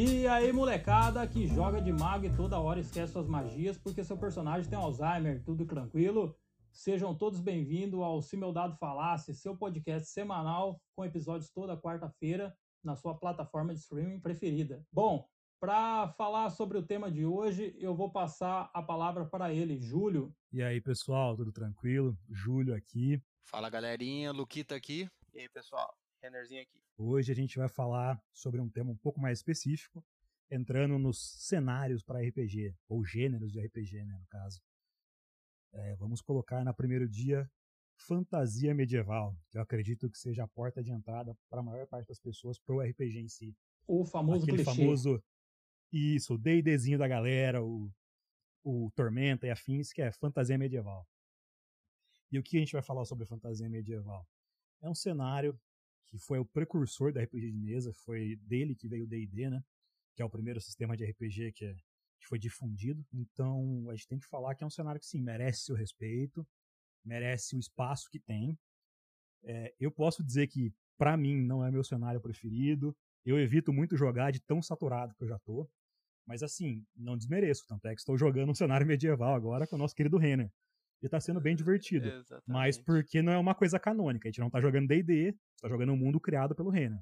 E aí, molecada que joga de mago e toda hora esquece suas magias porque seu personagem tem Alzheimer, tudo tranquilo? Sejam todos bem-vindos ao Se Meu Dado Falasse, seu podcast semanal com episódios toda quarta-feira na sua plataforma de streaming preferida. Bom, para falar sobre o tema de hoje, eu vou passar a palavra para ele, Júlio. E aí, pessoal, tudo tranquilo? Júlio aqui. Fala, galerinha, Luquita aqui. E aí, pessoal, Rennerzinho aqui. Hoje a gente vai falar sobre um tema um pouco mais específico, entrando nos cenários para RPG, ou gêneros de RPG, né, no caso. É, vamos colocar na primeiro dia fantasia medieval, que eu acredito que seja a porta de entrada para a maior parte das pessoas para o RPG em si. O famoso Aquele clichê. famoso isso, o D&Dzinho da galera, o, o Tormenta e afins, que é fantasia medieval. E o que a gente vai falar sobre fantasia medieval? É um cenário que foi o precursor da RPG de mesa, foi dele que veio o D&D, né? Que é o primeiro sistema de RPG que, é, que foi difundido. Então, a gente tem que falar que é um cenário que, sim, merece seu respeito, merece o espaço que tem. É, eu posso dizer que, para mim, não é meu cenário preferido. Eu evito muito jogar de tão saturado que eu já tô. Mas assim, não desmereço, tanto é que estou jogando um cenário medieval agora com o nosso querido Renner. E tá sendo bem divertido. Exatamente. Mas porque não é uma coisa canônica. A gente não tá jogando D&D, tá jogando um mundo criado pelo Renner.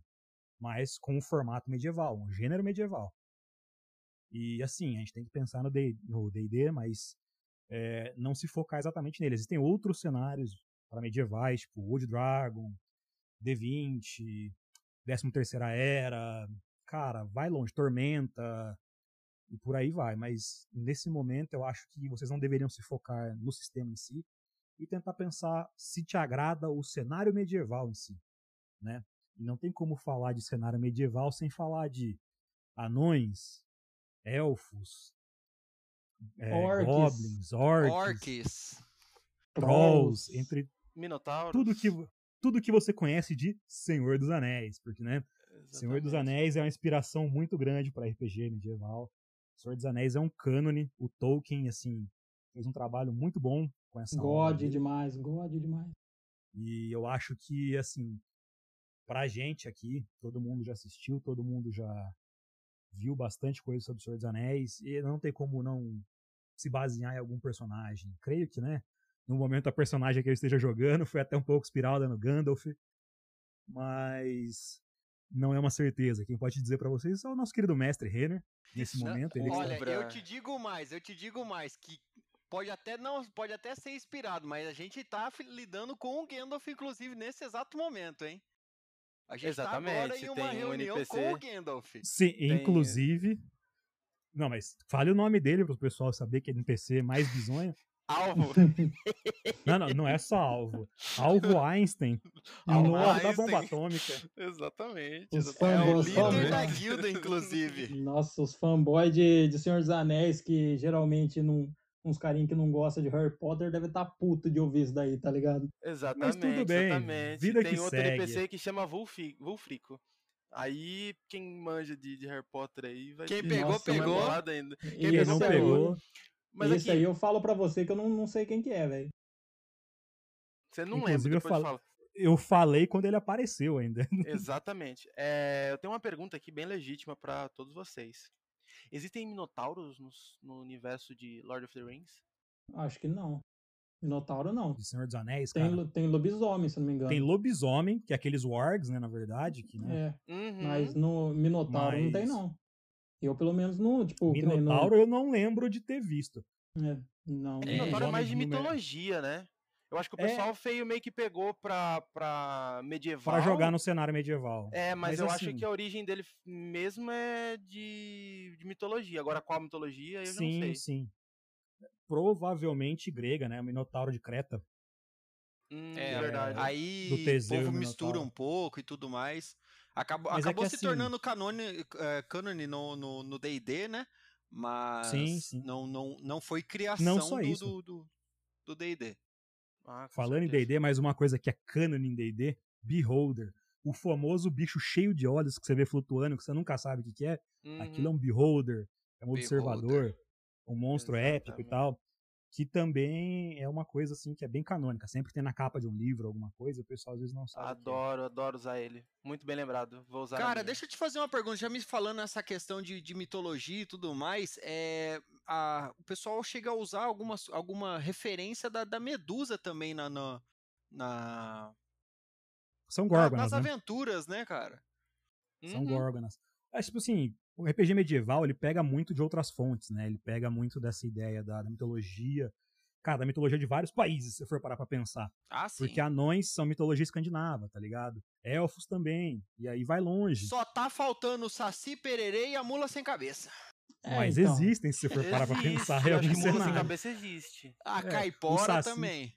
Mas com um formato medieval, um gênero medieval. E assim, a gente tem que pensar no D&D, mas é, não se focar exatamente nele. Existem outros cenários para medievais, tipo Wood Dragon, D20, 13 terceira Era, cara, vai longe, Tormenta, e por aí vai. Mas nesse momento eu acho que vocês não deveriam se focar no sistema em si e tentar pensar se te agrada o cenário medieval em si, né? E não tem como falar de cenário medieval sem falar de anões, elfos, é, Orcs. goblins, orcs, Orcs. trolls, entre Minotauro. tudo que tudo que você conhece de Senhor dos Anéis, porque né, Senhor dos Anéis é uma inspiração muito grande para RPG medieval. Senhor dos Anéis é um cânone. O Tolkien, assim, fez um trabalho muito bom com essa God demais, God demais. E eu acho que, assim, pra gente aqui, todo mundo já assistiu, todo mundo já viu bastante coisa sobre o Senhor dos Anéis, e não tem como não se basear em algum personagem. Creio que, né, no momento a personagem que eu esteja jogando foi até um pouco inspirada no Gandalf, mas não é uma certeza. Quem pode dizer pra vocês é o nosso querido mestre Renner, nesse momento. Ele Olha, Lembra- eu te digo mais, eu te digo mais, que pode até não, pode até ser inspirado, mas a gente tá lidando com o Gandalf, inclusive, nesse exato momento, hein? A gente tá agora Exatamente, em uma um reunião NPC. com o Gandalf. Sim, Tem- inclusive. Não, mas fale o nome dele para o pessoal saber que é NPC mais bizonho. Alvo. Não, não, não é só alvo. Alvo Einstein. Alvo Nossa, da bomba atômica. Exatamente. Os exatamente. É o fanboys, líder fanboys. da guilda, inclusive. Nossa, os fanboys de, de Senhor dos Anéis, que geralmente não. Uns carinhos que não gostam de Harry Potter devem estar puto de ouvir isso daí, tá ligado? Exatamente. tudo bem, Exatamente. vida Tem que outro segue. NPC que chama Wulfi- Wulfrico. Aí, quem manja de, de Harry Potter aí vai Quem pegou, mais pegou. bolado ainda. E Quem Quem esse não pegou, aí- pegou. Mas esse aqui, aí eu falo pra você que eu não, não sei quem que é, velho. você não Inclusive, lembra, eu depois eu falo- falo. Eu falei quando ele apareceu ainda. Exatamente. É, eu tenho uma pergunta aqui bem legítima pra todos vocês. Existem minotauros nos- no, universo de Lord of the Rings? Acho que não. Minotauro não. De Senhor dos Anéis, Tem, cara. tem lobisomem, se não me engano. Tem lobisomem, que é aqueles wargs, né, na verdade. Que, né, É, Uhum. mas no Minotauro não tem, Mas- não. Eu, pelo menos, não, tipo, Minotauro eu não lembro de ter visto. É, não. É, É, Minotauro é os mais de mitologia, né? Eu acho que o É. pessoal feio meio que pegou pra, pra medieval. Pra jogar no cenário medieval. É, mas, Mas eu assim- acho que a origem dele mesmo é de, de mitologia. Agora, qual mitologia, eu sim, não sei. sim. Provavelmente grega, né? O Minotauro de Creta. Hum, É, é verdade. Aí o povo mistura um pouco e tudo mais. Acabou, Mas é acabou que se assim- tornando canone, é, cânone no no- no D&D, né? Mas Sim, sim. Não, não, não foi criação só do- isso. do do do D&D. Ah, Falando em certeza. D&D, mais uma coisa que é canon em D&D, Beholder. O famoso bicho cheio de olhos que você vê flutuando, que você nunca sabe o que, que é. Aquilo é Uhum. um Beholder, é um observador, um monstro épico e Exatamente. tal. Que também é uma coisa assim que é bem canônica. Sempre tem na capa de um livro alguma coisa, o pessoal às vezes não sabe. Adoro, adoro usar ele. Muito bem lembrado. Vou usar. Cara, deixa eu te fazer uma pergunta. Já me falando essa questão de, de mitologia e tudo mais, é, a, o pessoal chega a usar alguma, alguma referência da, da Medusa também na, na, na são górgonas, nas né? aventuras, né, cara? São uhum. górgonas. É tipo assim, o RPG medieval ele pega muito de outras fontes, né? Ele pega muito dessa ideia da, da mitologia. Cara, da mitologia de vários países, se for parar pra pensar. Ah, sim. Porque anões são mitologia escandinava, tá ligado? Elfos também. E aí vai longe. Só tá faltando o Saci Pererê e a mula sem cabeça. É, Mas então. existem, se for parar pra pensar. Eu acho que mula sem cabeça existe. A é, caipora também.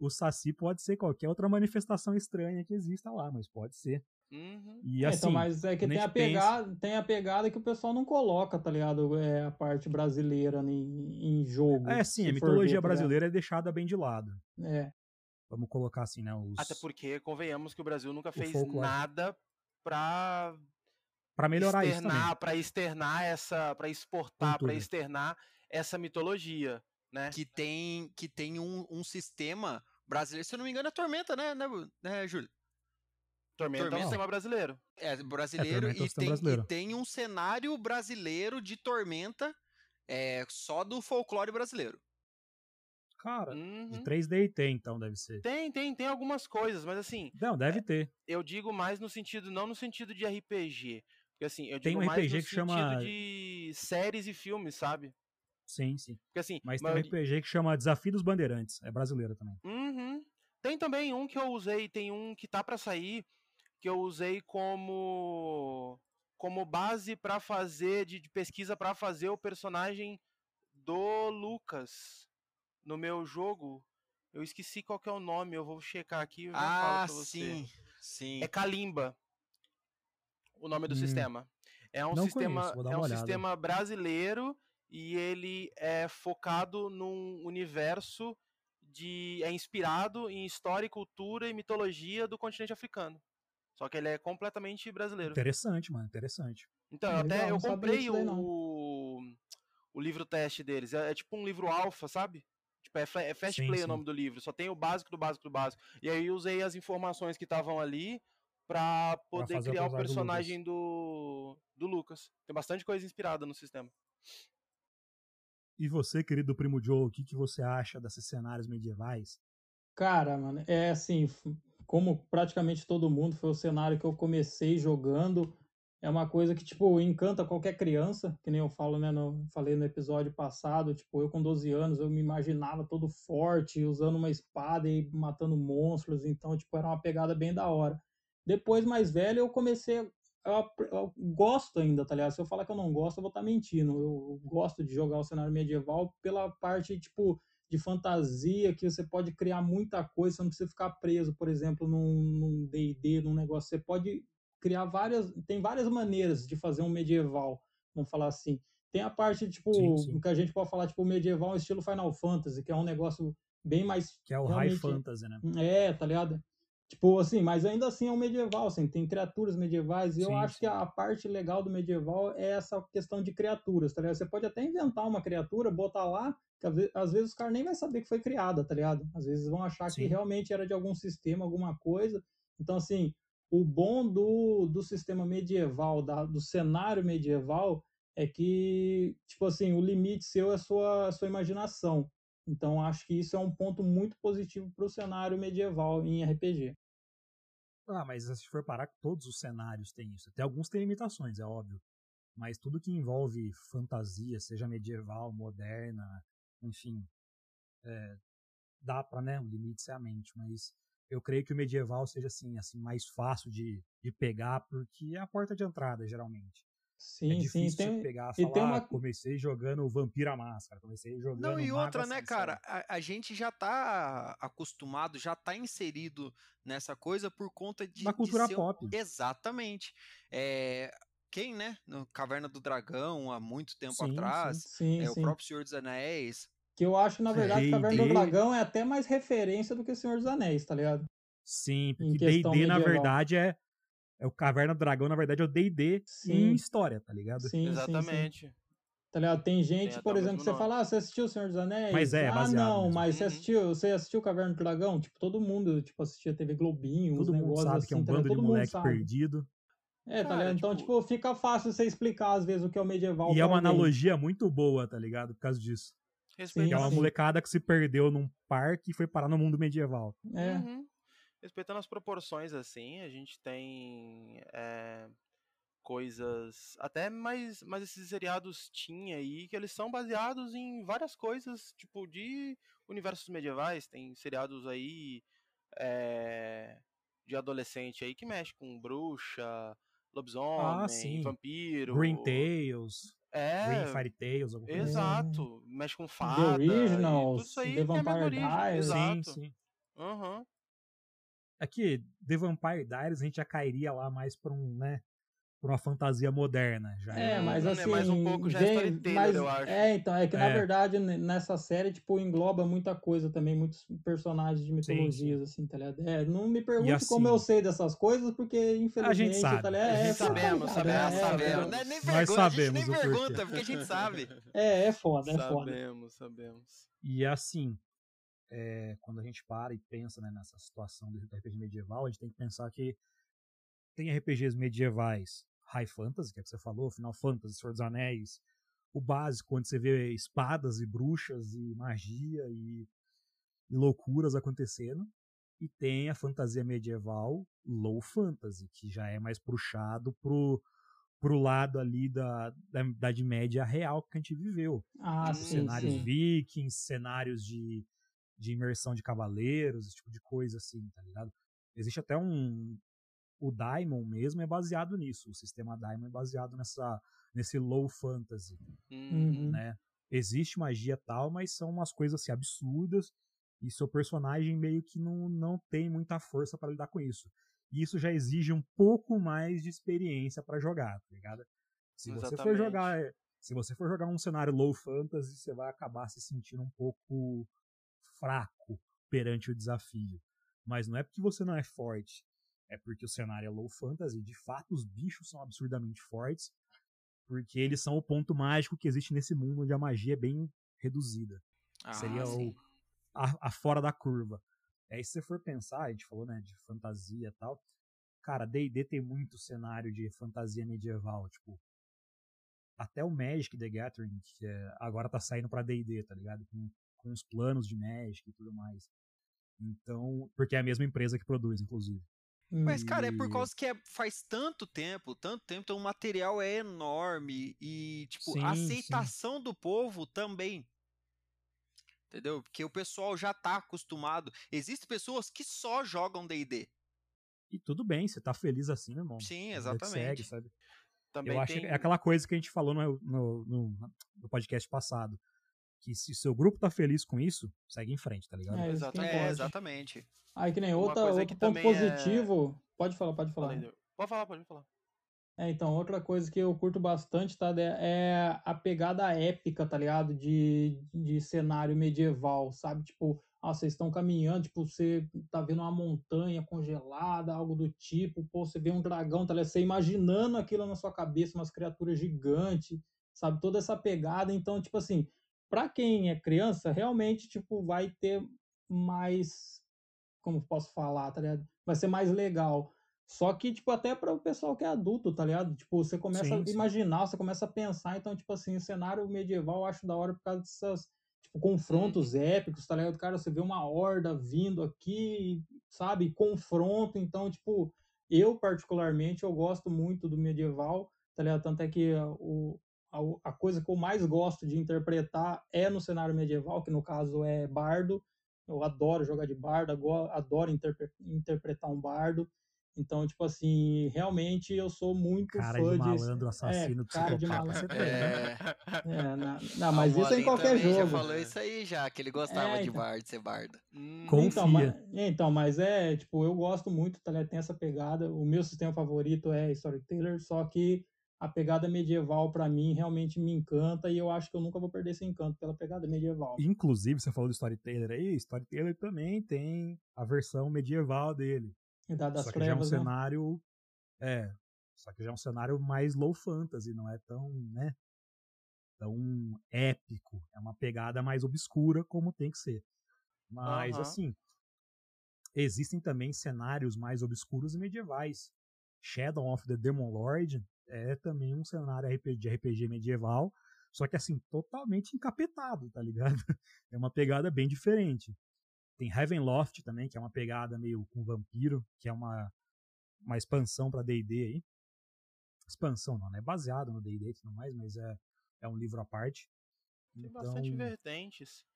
O Saci pode ser qualquer outra manifestação estranha que exista lá, mas pode ser. Uhum. E, é, então, assim, então, mas é que tem a, pegada, pensa... tem a pegada que o pessoal não coloca, tá ligado? É a parte brasileira em, em jogo. É, sim, a mitologia ver, tá brasileira tá é deixada bem de lado. É. Vamos colocar assim, né? Os... Até porque, convenhamos que o Brasil nunca fez nada pra. Pra melhorar externar, isso. Pra externar essa. para exportar, para externar essa mitologia. Né? Que tem, que tem um, um sistema brasileiro, se eu não me engano, é Tormenta, né, né, né Júlio? Tormenta, Tormenta é um sistema brasileiro. É, brasileiro, é, e, tem, brasileiro. e tem um cenário brasileiro de Tormenta é, só do folclore brasileiro. Cara, uhum. de 3D tem, então, deve ser. Tem, tem, tem algumas coisas, mas assim. Não, deve é, ter. Eu digo mais no sentido, não no sentido de RPG. Porque assim, eu tem digo um mais RPG no que sentido chama... de séries e filmes, sabe? Sim, sim. Porque, assim, mas tem um RPG que chama Desafio dos Bandeirantes. É brasileiro também. Uhum. Tem também um que eu usei, tem um que tá para sair, que eu usei como como base para fazer de, de pesquisa para fazer o personagem do Lucas no meu jogo. Eu esqueci qual que é o nome, eu vou checar aqui. Eu ah, sim, sim. É Kalimba, o nome do hum. sistema. É um Não sistema, conheço, é um sistema brasileiro e ele é focado num universo de é inspirado em história, cultura e mitologia do continente africano. Só que ele é completamente brasileiro. Interessante, mano, interessante. Então, eu até eu comprei o, o livro teste deles. É, é, tipo um livro alfa, sabe? Tipo, é, é Fast sim, Play sim. o nome do livro. Só tem o básico do básico do básico. E aí usei as informações que estavam ali para poder pra criar o personagem do, do Lucas. Tem bastante coisa inspirada no sistema. E você, querido primo Joe, o que, que você acha desses cenários medievais? Cara, mano, é assim, como praticamente todo mundo, foi o cenário que eu comecei jogando. É uma coisa que, tipo, encanta qualquer criança, que nem eu falo, né, no, falei no episódio passado, tipo, eu com 12 anos, eu me imaginava todo forte, usando uma espada e matando monstros, então, tipo, era uma pegada bem da hora. Depois, mais velho, eu comecei eu, eu, gosto ainda, tá ligado? Se eu falar que eu não gosto, eu vou estar tá mentindo. Eu gosto de jogar o cenário medieval pela parte, tipo, de fantasia, que você pode criar muita coisa, você não precisa ficar preso, por exemplo, num D&D, num, num negócio. Você pode criar várias, tem várias maneiras de fazer um medieval, vamos falar assim. Tem a parte, tipo, sim, sim. que a gente pode falar, tipo, medieval estilo Final Fantasy, que é um negócio bem mais... Que é o High Fantasy, né? É, tá ligado? Tipo, assim, mas ainda assim é um medieval, assim, tem criaturas medievais, e sim, eu acho que a parte legal do medieval é essa questão de criaturas, tá ligado? Você pode até inventar uma criatura, botar lá, que às vezes os caras nem vai saber que foi criada, tá ligado? Às vezes vão achar sim. que realmente era de algum sistema, alguma coisa. Então, assim, o bom do, do sistema medieval, da, do cenário medieval, é que, tipo assim, o limite seu é a sua, a sua imaginação. Então, acho que isso é um ponto muito positivo para o cenário medieval em RPG. Ah, mas se for parar, todos os cenários têm isso. Até alguns têm limitações, é óbvio. Mas tudo que envolve fantasia, seja medieval, moderna, enfim, é, dá para né, um limite ser a mente. Mas eu creio que o medieval seja assim, assim mais fácil de, de pegar, porque é a porta de entrada, geralmente. É sim, é difícil sim. Tem, pegar e falar, tem uma... Ah, comecei jogando Vampira Máscara, comecei jogando. Não, e outra, né, cara? A, a, gente já tá acostumado, já tá inserido nessa coisa por conta de. Na cultura pop. Exatamente. É, quem, né? No Caverna do Dragão, há muito tempo sim, atrás. Sim, é, sim. O próprio Senhor dos Anéis. Que eu acho, na verdade, que Caverna do Dragão é até mais referência do que Senhor dos Anéis, tá ligado? Sim, porque D&D, na verdade, é é o Caverna do Dragão, na verdade, é o D&D em história, tá ligado? Sim, Exatamente. Sim, sim. Tá ligado? Tem gente, Tem por o exemplo, mesmo você nome. fala, ah, você assistiu O Senhor dos Anéis? Mas é, ah, não, mesmo. mas você Uhum. assistiu, você assistiu Caverna do Dragão? Tipo, todo mundo, tipo, assistia TV Globinho, uns Todo mundo negócios sabe assim, que é um tá ligado? bando de moleque perdido. É, tá Cara, ligado? Então, tipo- tipo, fica fácil você explicar, às vezes, o que é o medieval E é uma alguém. analogia muito boa, tá ligado? Por causa disso. Que Respeitando, é uma sim. molecada que se perdeu num parque e foi parar no mundo medieval. É, Uhum. Respeitando as proporções, assim, a gente tem é, coisas. Até mais, mais esses seriados tinha aí, que eles são baseados em várias coisas, tipo, de universos medievais. Tem seriados aí é, de adolescente aí que mexe com bruxa, lobisomem, Ah, sim. vampiro. Green Tales, É, Green Fairy Tales, alguma coisa assim. exato. Mexe com The fada. e tudo Originals, isso aí The Vampire. Diaries. Exato. Sim, sim. Aham. Aqui, The Vampire Diaries, a gente já cairia lá mais pra um, né? Pra uma fantasia moderna. Já É, Hum, mas é assim. mais um pouco já é vem- storyteller, mas- eu acho. É, então, é que na É. verdade n- nessa série, tipo, engloba muita coisa também, muitos personagens de Sim, mitologias, assim, tá ligado? É, não me pergunte como assim- eu sei dessas coisas, porque infelizmente, sabe, tá ligado? a É, gente é sabe. Sabemos, foda, sabemos, é, sabemos. é, Não é nem Nós vergonha, a gente sabemos nem pergunta, porque a gente sabe. É, é foda, é foda. Sabemos, sabemos. E assim, é, quando a gente para e pensa né, nessa situação do RPG medieval, a gente tem que pensar que tem RPGs medievais high fantasy, que é o que você falou, Final Fantasy, Senhor dos Anéis, o básico, onde você vê espadas e bruxas e magia e, e loucuras acontecendo. E tem a fantasia medieval low fantasy, que já é mais puxado pro, pro lado ali da, da Idade Média real que a gente viveu Ah, Hum, sim, cenários sim. vikings, cenários de, de imersão de cavaleiros, esse tipo de coisa assim, tá ligado? Existe até um. O Daimon mesmo é baseado nisso. O sistema Daimon é baseado nessa, nesse low fantasy, Uhum. né? Existe magia tal, mas são umas coisas assim absurdas e seu personagem meio que não, não tem muita força para lidar com isso. E isso já exige um pouco mais de experiência para jogar, tá ligado? Se você for jogar se você for jogar um cenário low fantasy, você vai acabar se sentindo um pouco fraco perante o desafio. Mas não é porque você não é forte, é porque o cenário é low fantasy. De fato, os bichos são absurdamente fortes, porque eles são o ponto mágico que existe nesse mundo onde a magia é bem reduzida. Ah, Seria o, a, a fora da curva. Aí, se você for pensar, a gente falou né, de fantasia e tal. Cara, DD tem muito cenário de fantasia medieval. Tipo, até o Magic the Gathering, que é- agora tá saindo pra DD, tá ligado? Com, com os planos de Magic e tudo mais. Então, porque é a mesma empresa que produz, inclusive. Mas, cara, é por E- causa que é- faz tanto tempo, tanto tempo, então o material é enorme e, tipo, Sim, a sim. aceitação do povo também. Entendeu? Porque o pessoal já tá acostumado. Existem pessoas que só jogam D&D. E tudo bem, você tá feliz assim, meu irmão. Sim, exatamente. Segue, sabe? Também Eu acho tem... é aquela coisa que a gente falou no, no, no- no podcast passado. Que se seu grupo tá feliz com isso, segue em frente, tá ligado? É, Exatamente. É, exatamente. Aí que nem outra, coisa outro que ponto também é- positivo. Pode falar, pode falar. Pode falar, pode falar. É, então, outra coisa que eu curto bastante, tá? de- É a pegada épica, tá ligado? De, de cenário medieval, sabe? Tipo, ah, vocês estão caminhando, tipo, você tá vendo uma montanha congelada, algo do tipo, pô, você vê um dragão, tá ligado? Você imaginando aquilo na sua cabeça, umas criaturas gigantes, sabe? Toda essa pegada. Então, tipo assim, pra quem é criança, realmente, tipo, vai ter mais. Como posso falar, tá ligado? Vai ser mais legal. Só que, tipo, até para o pessoal que é adulto, tá ligado? Tipo, você começa Sim, a sim. imaginar, você começa a pensar. Então, tipo assim, o cenário medieval eu acho da hora por causa dessas, tipo, confrontos épicos, tá ligado? Cara, você vê uma horda vindo aqui, sabe? Confronto. Então, tipo, eu particularmente, eu gosto muito do medieval, tá ligado? Tanto é que o, a, a coisa que eu mais gosto de interpretar é no cenário medieval, que no caso é bardo. Eu adoro jogar de bardo, adoro interpre- interpretar um bardo. Então, tipo assim, realmente eu sou muito Cara fã de malandro, assassino, é, cara de malandro. você tem, né? É. É, na- não, mas isso é em qualquer também já jogo. falou isso aí já, que ele gostava É, de então. bar, de ser bardo. Hum, Com- Então, mas, então, mas é, tipo, eu gosto muito, tá ligado? Tem essa pegada. O meu sistema favorito é Storyteller, só que a pegada medieval, pra mim, realmente me encanta e eu acho que eu nunca vou perder esse encanto pela pegada medieval. Inclusive, você falou do Storyteller aí, Storyteller também tem a versão medieval dele. Idade das só que já é um né? cenário. É. Só que já é um cenário mais low fantasy, não é tão, né? tão épico. É uma pegada mais obscura, como tem que ser. Mas, uhum. assim, existem também cenários mais obscuros e medievais. Shadow of the Demon Lord é também um cenário de RPG medieval, só que assim, totalmente encapetado, tá ligado? É uma pegada bem diferente. Tem Heavenloft também, que é uma pegada meio com vampiro, que é uma, uma expansão para D&D aí. Expansão não, né? É baseado no D&D e tudo mais, mas é, é um livro à parte. Tem então... bastante vertentes.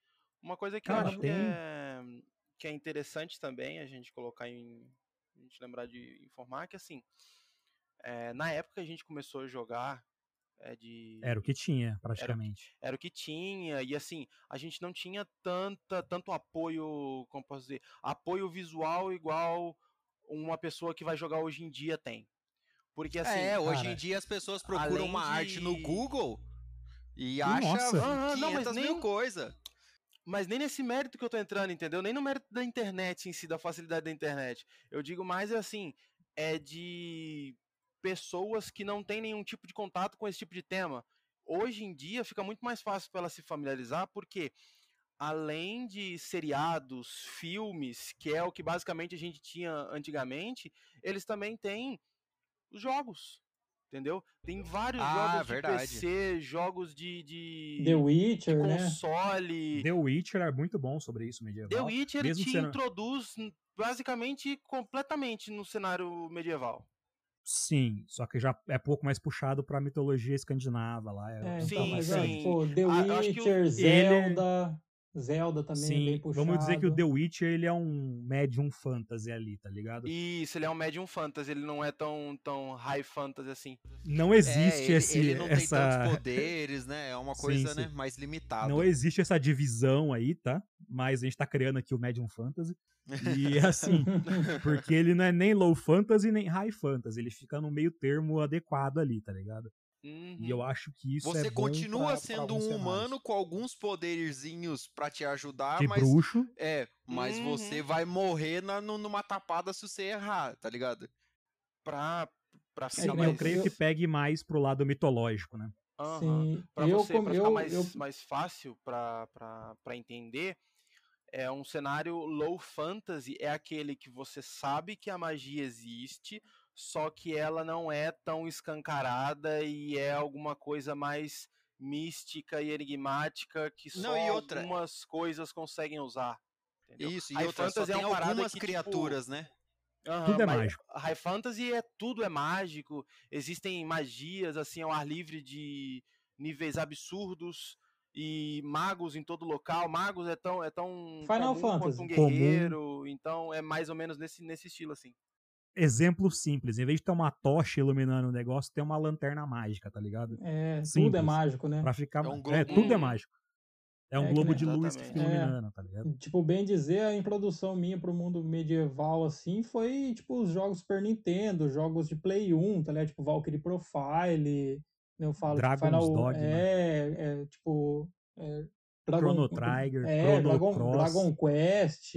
Uma coisa que Cara, eu acho tem... que, é, que é interessante também a gente colocar em... A gente lembrar de informar que, assim, é, na época que a gente começou a jogar é de... Era o que tinha, praticamente. Era, era, o que tinha, e assim, a gente não tinha tanta, tanto apoio, como posso dizer, apoio visual igual uma pessoa que vai jogar hoje em dia tem. Porque assim. É, hoje cara, em dia as pessoas procuram uma de... arte no Google e acham ah, não, mas nem... mil coisas. Mas nem nesse mérito que eu tô entrando, entendeu? Nem no mérito da internet em si, da facilidade da internet. Eu digo mais assim, é de pessoas que não têm nenhum tipo de contato com esse tipo de tema. Hoje em dia fica muito mais fácil para ela se familiarizar, porque além de seriados, filmes, que é o que basicamente a gente tinha antigamente, eles também têm os jogos. Entendeu? Tem vários ah, jogos verdade. de PC, jogos de, de, The Witcher, de né? console. Né? The Witcher é muito bom sobre isso medieval. The Witcher Mesmo te sendo... introduz basicamente completamente no cenário medieval. Sim, só que já é pouco mais puxado pra mitologia escandinava lá. É, é então, sim, mas, sim. Pô, The Witcher, o... Zelda... Zelda também é Sim, é bem puxado. Vamos dizer que o The Witcher ele é um medium fantasy ali, tá ligado? Isso, ele é um medium fantasy, ele não é tão, tão high fantasy assim. Não existe é, ele, esse ele não essa... tem tantos poderes, né? É uma coisa, sim, né, sim. mais limitada. Não existe essa divisão aí, tá? Mas a gente tá criando aqui o medium fantasy. E assim, porque ele não é nem low fantasy nem high fantasy, ele fica no meio termo adequado ali, tá ligado? Uhum. E eu acho que isso Você é continua pra, sendo pra um humano com alguns poderzinhos para te ajudar, de mas bruxo. é, mas uhum. você vai morrer na, numa tapada se você errar, tá ligado? Pra para Sim, eu creio que pegue mais pro lado mitológico, né? Uhum. Sim. Pra eu, você, pra ficar eu, mais, eu... mais fácil para entender, é um cenário low fantasy, é aquele que você sabe que a magia existe, só que ela não é tão escancarada e é alguma coisa mais mística e enigmática que só não, outra... algumas coisas conseguem usar. Entendeu? Isso, e High outra, Fantasy só é tem algumas que, tipo, criaturas, tipo... né? Uhum, tudo é mágico. High Fantasy é tudo é mágico. Existem magias assim ao ar livre de níveis absurdos e magos em todo local. Magos é tão é tão Final Fantasy. quanto um guerreiro. Comum. Então é mais ou menos nesse nesse estilo assim exemplo simples. Em vez de ter uma tocha iluminando o negócio, tem uma lanterna mágica, tá ligado? É, simples, tudo é mágico, né? Pra ficar... É, um globo... é tudo é mágico. É um é, globo de luz que fica iluminando, é, tá ligado? Tipo, bem dizer, a introdução minha pro mundo medieval, assim, foi, tipo, os jogos Super Nintendo, jogos de Play 1, tá ligado? Tipo, Valkyrie Profile, né, eu falo, Dragon's Final... Dogma. É, é, tipo... É, Dragon, Chrono Trigger, é, Chrono Dragon, Cross. Dragon Quest...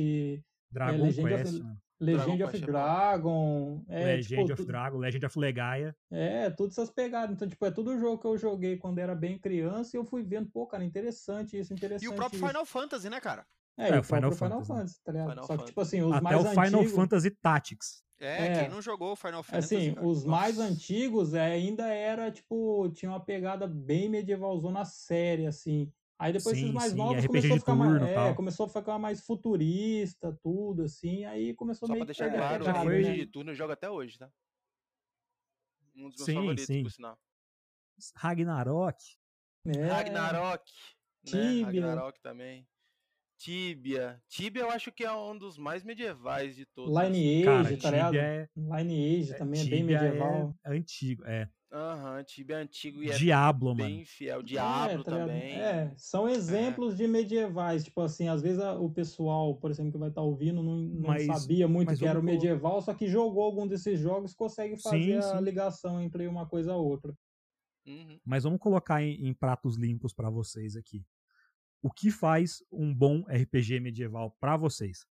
Dragon é, Quest, of, Legend Dragon of Dragon. É, Legend tipo, of Dragon, Legend of Legaia. É, todas essas pegadas. Então, tipo, é tudo jogo que eu joguei quando era bem criança e eu fui vendo, pô, cara, interessante isso, interessante. E o próprio isso. Final Fantasy, né, cara? É, é o Final, Final Fantasy, tá ligado? Final Só que, tipo assim, os Até mais o Final antigos... Fantasy Tactics. É, é, quem não jogou Final Fantasy. Assim, cara. os Nossa. mais antigos é, ainda era, tipo, tinha uma pegada bem medievalzona séria, assim. Aí depois sim, esses mais sim, novos começou a, ficar mais, é, começou a ficar mais futurista, tudo, assim, aí começou Só meio pra deixar claro, o foi... de turno eu jogo até hoje, tá? Um dos meus sim, favoritos, sim. por sinal. Ragnarok. É. Ragnarok. Né? Tibia. Ragnarok também. Tibia. Tibia eu acho que é um dos mais medievais de todos. Lineage, Cara, tá ligado? É... Lineage também é, é bem medieval. É antigo, é. Aham, uhum, Tibia é antigo e Diablo, é mano. bem fiel. Diablo é, tá também. É, são é. exemplos é. de medievais. Tipo assim, às vezes a, o pessoal, por exemplo, que vai estar tá ouvindo, não, não mas, sabia muito que era o medieval, só que jogou algum desses jogos consegue fazer sim, a sim. ligação entre uma coisa a outra. Uhum. Mas vamos colocar em, em pratos limpos para vocês aqui. O que faz um bom RPG medieval para vocês?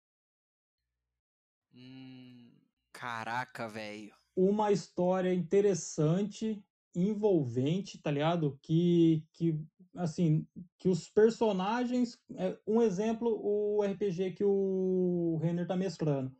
Hum, caraca, velho uma história interessante, envolvente, tá ligado? Que, que assim, que os personagens. É, um exemplo, o RPG que o Renner tá mesclando.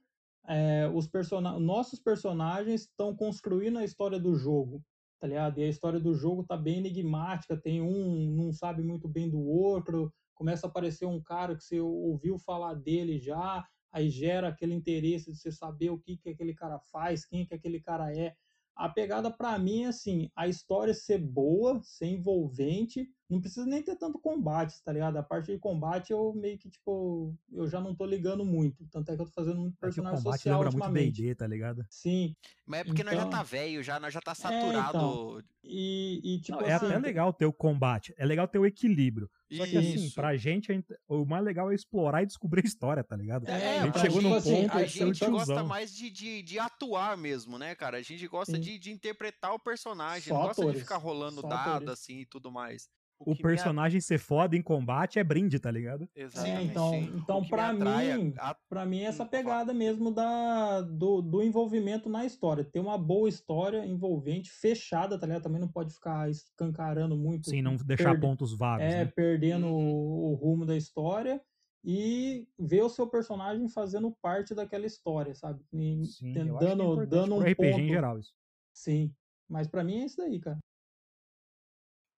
É, os person nossos personagens estão construindo a história do jogo, tá ligado? E a história do jogo tá bem enigmática, tem um não sabe muito bem do outro, começa a aparecer um cara que você ouviu falar dele já, aí gera aquele interesse de você saber o que, que aquele cara faz, quem que aquele cara é. A pegada para mim é assim, a história ser boa, ser envolvente, não precisa nem ter tanto combate, tá ligado? A parte de combate eu meio que, tipo, eu já não tô ligando muito. Tanto é que eu tô fazendo muito personagem é social lembra ultimamente. muito D&D, tá ligado? Sim. Mas é porque então... nós já então tá velho, já, nós já tá saturado. É, então, e, e, tipo não, É assim, até legal ter o combate, é legal ter o equilíbrio. Só que assim, Isso. assim, pra gente, o mais legal é explorar e descobrir a história, tá ligado? É, a gente chegou num assim, ponto... A gente gosta mais de, de, de, atuar mesmo, né, cara? A gente gosta de, de interpretar o personagem, Só não gosta atores. de ficar rolando Só dado, atores. assim, e tudo mais o, o personagem ser foda em combate é brinde, tá ligado? Exatamente. É, então, então para mim, a... para mim essa hum, pegada mesmo da do, do envolvimento na história, ter uma boa história envolvente, fechada, tá ligado? Também não pode ficar escancarando muito. Sim, não deixar perde... pontos vagos, É, né? perdendo uhum. o, o rumo da história e ver o seu personagem fazendo parte daquela história, sabe? E Sim, dando, é dando um RPG ponto. em geral isso. Sim, mas para mim é isso daí, cara.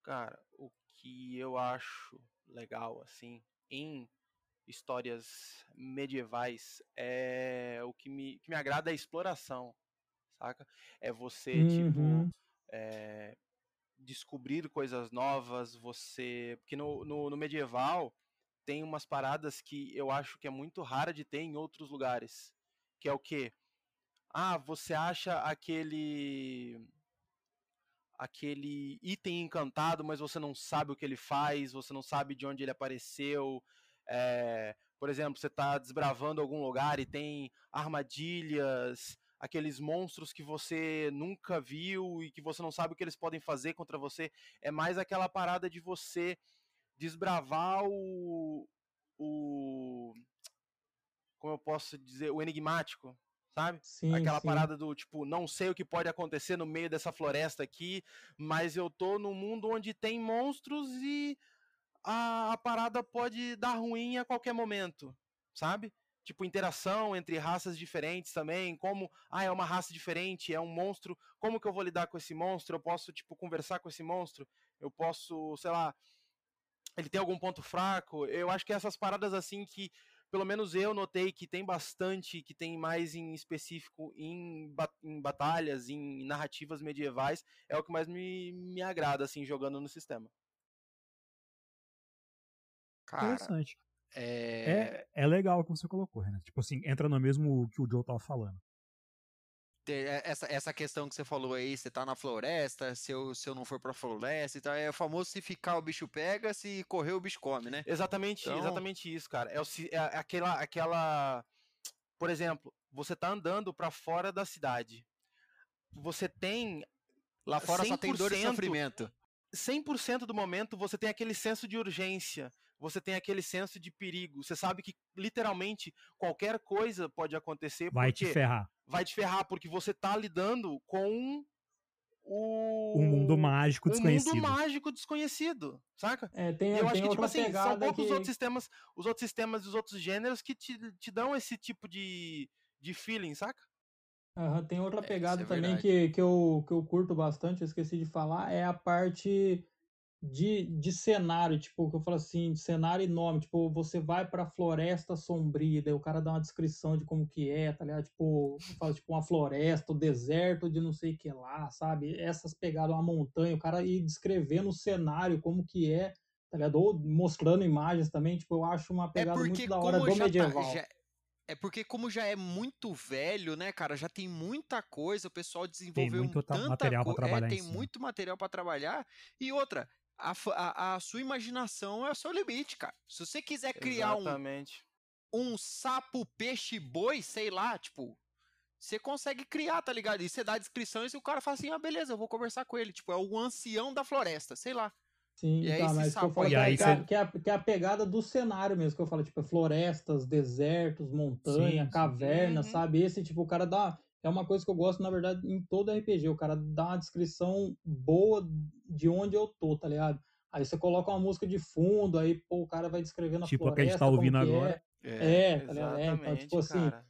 Cara, que eu acho legal, assim, em histórias medievais, é o que me, que me agrada é a exploração, saca? É você, tipo, uhum. tipo, é, descobrir coisas novas, você... Porque no, no, no medieval tem umas paradas que eu acho que é muito rara de ter em outros lugares, que é o quê? Ah, você acha aquele aquele item encantado, mas você não sabe o que ele faz, você não sabe de onde ele apareceu. É, por exemplo, você está desbravando algum lugar e tem armadilhas, aqueles monstros que você nunca viu e que você não sabe o que eles podem fazer contra você. É mais aquela parada de você desbravar o. o como eu posso dizer? O enigmático sabe? Sim, Aquela sim. parada do tipo, não sei o que pode acontecer no meio dessa floresta aqui, mas eu tô num mundo onde tem monstros e a, a parada pode dar ruim a qualquer momento, sabe? Tipo, interação entre raças diferentes também, como, ah, é uma raça diferente, é um monstro, como que eu vou lidar com esse monstro? Eu posso, tipo, conversar com esse monstro? Eu posso, sei lá, ele tem algum ponto fraco? Eu acho que essas paradas assim que pelo menos eu notei que tem bastante, que tem mais em específico em, em batalhas, em narrativas medievais, é o que mais me, me agrada, assim, jogando no sistema. Cara, Interessante. É... é... É, legal o que você colocou, Renato. Tipo assim, entra no mesmo que o Joe tava falando. É, essa, essa questão que você falou aí, você tá na floresta, se eu, se eu não for pra floresta e tal, é o famoso se ficar o bicho pega, se correr o bicho come, né? Exatamente, então... exatamente isso, cara. É, o, é aquela, aquela. Por exemplo, você tá andando para fora da cidade. Você tem. Lá fora só tem dor e sofrimento. 100% do momento você tem aquele senso de urgência, você tem aquele senso de perigo. Você sabe que literalmente qualquer coisa pode acontecer. Vai te ferrar vai te ferrar, porque você tá lidando com o... Um mundo mágico desconhecido. Um mundo mágico desconhecido, saca? É, tem, eu acho que, tipo assim, são poucos que... os outros sistemas, os outros sistemas e os outros gêneros que te, te dão esse tipo de, de feeling, saca? Uhum, tem outra é, pegada é, também que, que, eu, que eu curto bastante, eu esqueci de falar, é a parte de, de cenário, tipo, que eu falo assim, de cenário e nome, tipo, você vai pra floresta sombria, daí o cara dá uma descrição de como que é, tá ligado? Tipo, fala, tipo, uma floresta, o deserto de não sei o que lá, sabe? Essas pegadas, uma montanha, o cara ir descrevendo o cenário, como que é, tá ligado? Ou mostrando imagens também, tipo, eu acho uma é pegada é muito da hora do tá, medieval. Tá, já... É porque como já é muito velho, né, cara, já tem muita coisa, o pessoal desenvolveu tem muito tanta material para trabalhar. É, tem muito material para trabalhar. E outra, a, a, a, sua imaginação é o seu limite, cara. Se você quiser criar Exatamente. um, um sapo, peixe, boi, sei lá, tipo, você consegue criar, tá ligado? E você dá a descrição e o cara fala assim, ah, beleza, eu vou conversar com ele. Tipo, é o ancião da floresta, sei lá. Sim, e tá, mas que eu falo que, é, você... que, é, que, é, a pegada do cenário mesmo, que eu falo, tipo, florestas, desertos, montanha, sim, caverna, sim. sabe? Esse, tipo, o cara dá é uma coisa que eu gosto, na verdade, em todo RPG. O cara dá uma descrição boa de onde eu tô, tá ligado? Aí você coloca uma música de fundo, aí pô, o cara vai descrevendo a tipo floresta. Tipo a que a gente tá ouvindo é. agora. É, é, é, tá é, então, tipo assim, cara.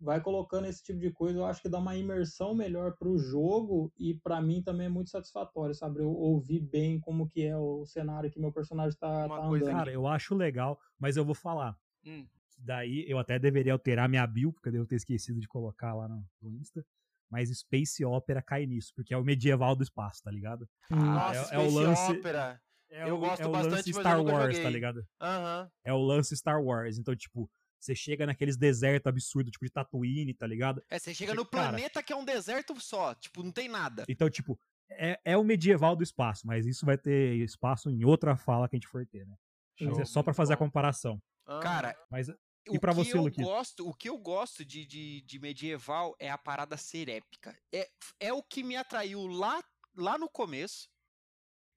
vai colocando esse tipo de coisa, eu acho que dá uma imersão melhor pro jogo e para mim também é muito satisfatório, sabe? Eu ouvir bem como que é o cenário que meu personagem tá, tá andando. Cara, eu acho legal, mas eu vou falar. Hum. Daí eu até deveria alterar minha bio, porque eu devo ter esquecido de colocar lá no, no Insta mas Space Opera cai nisso, porque é o medieval do espaço, tá ligado? Nossa, é, é o lance. Opera. É eu gosto é o bastante, lance Star Wars, tá ligado? Uhum. É o lance Star Wars. Então, tipo, você chega naqueles desertos absurdos, tipo de Tatooine, tá ligado? É, você chega no cara, planeta que é um deserto só, tipo, não tem nada. Então, tipo, é, é o medieval do espaço, mas isso vai ter espaço em outra fala que a gente for ter, né? Show, mas é só para fazer a comparação. Cara, mas e para você, eu gosto, O que eu gosto de, de, de, medieval é a parada ser épica. É, é o que me atraiu lá, lá no começo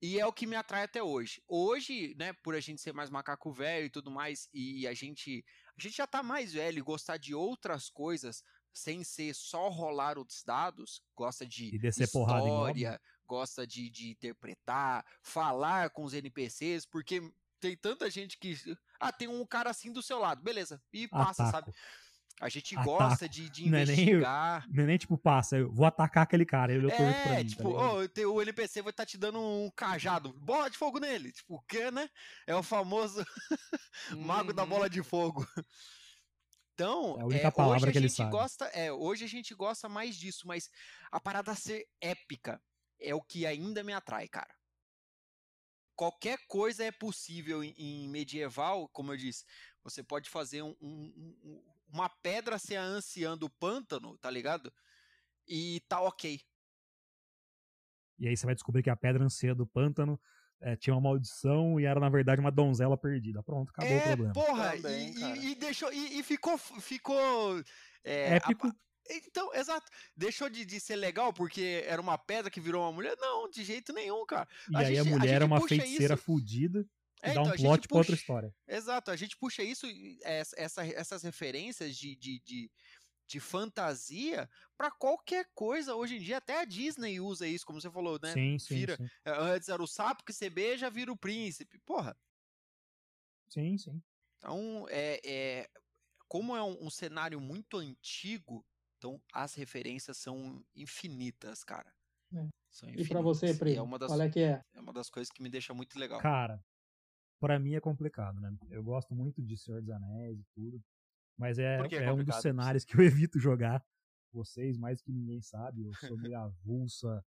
e é o que me atrai até hoje. Hoje, né, por a gente ser mais macaco velho e tudo mais, e a gente, a gente já tá mais velho e gostar de outras coisas sem ser só rolar os dados, gosta de história, gosta de, de interpretar, falar com os NPCs, porque tem tanta gente que. Ah, tem um cara assim do seu lado, beleza. E passa, Ataco. sabe? A gente Ataco. gosta de, de investigar. Não é, nem, não é nem tipo, passa, eu vou atacar aquele cara. Ele é, pra mim, tipo, tá oh, o NPC vai estar tá te dando um cajado. Bola de fogo nele. Tipo, o que, né? É o famoso mago da bola de uhum. fogo. Então, é a única é, palavra que ele sabe. Gosta, é, hoje a gente gosta mais disso, mas a parada ser épica é o que ainda me atrai, cara qualquer coisa é possível em, medieval, como eu disse. Você pode fazer um, um, uma pedra ser a anciã do pântano, tá ligado? E tá ok. E aí você vai descobrir que a pedra anciã do pântano é, tinha uma maldição e era, na verdade, uma donzela perdida. Pronto, acabou é, o problema. Porra, Também, e, e, e, deixou. E, e ficou. ficou é, Épico. A, então, exato. Deixou de, de, ser legal porque era uma pedra que virou uma mulher? Não, de jeito nenhum, cara. E a aí gente, a mulher a era uma feiticeira isso... fudida. É, dá então, um plot puxa... pra outra história. Exato, a gente puxa isso, essa, essas referências de, de, de, de fantasia para qualquer coisa hoje em dia. Até a Disney usa isso, como você falou, né? Sim, sim, vira, sim. É, antes era o sapo que você beija, vira o príncipe. Porra. Sim, sim. Então, é, é, como é um, um cenário muito antigo, então, as referências são infinitas, cara. É. São infinitas. E pra você, Pri, é das, qual é que é? É uma das coisas que me deixa muito legal. Cara, para mim é complicado, né? Eu gosto muito de Senhor dos Anéis e tudo, mas é, é, é um dos cenários que eu evito jogar. Vocês, mais que ninguém sabe, eu sou meio avulsa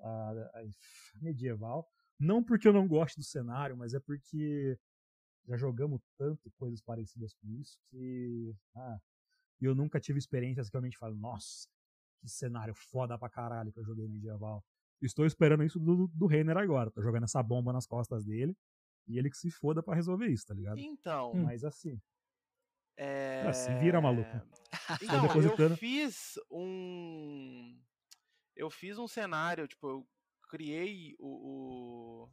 a, a medieval. Não porque eu não gosto do cenário, mas é porque já jogamos tanto coisas parecidas com isso que ah, e eu nunca tive experiências que realmente falo, nossa, que cenário foda pra caralho que eu joguei medieval. Estou esperando isso do, do Renner agora. Tô jogando essa bomba nas costas dele. E ele que se foda para resolver isso, tá ligado? Então. Mas assim. É... Ah, se vira, maluco. Então, eu fiz um. Eu fiz um cenário, tipo, eu criei o, o,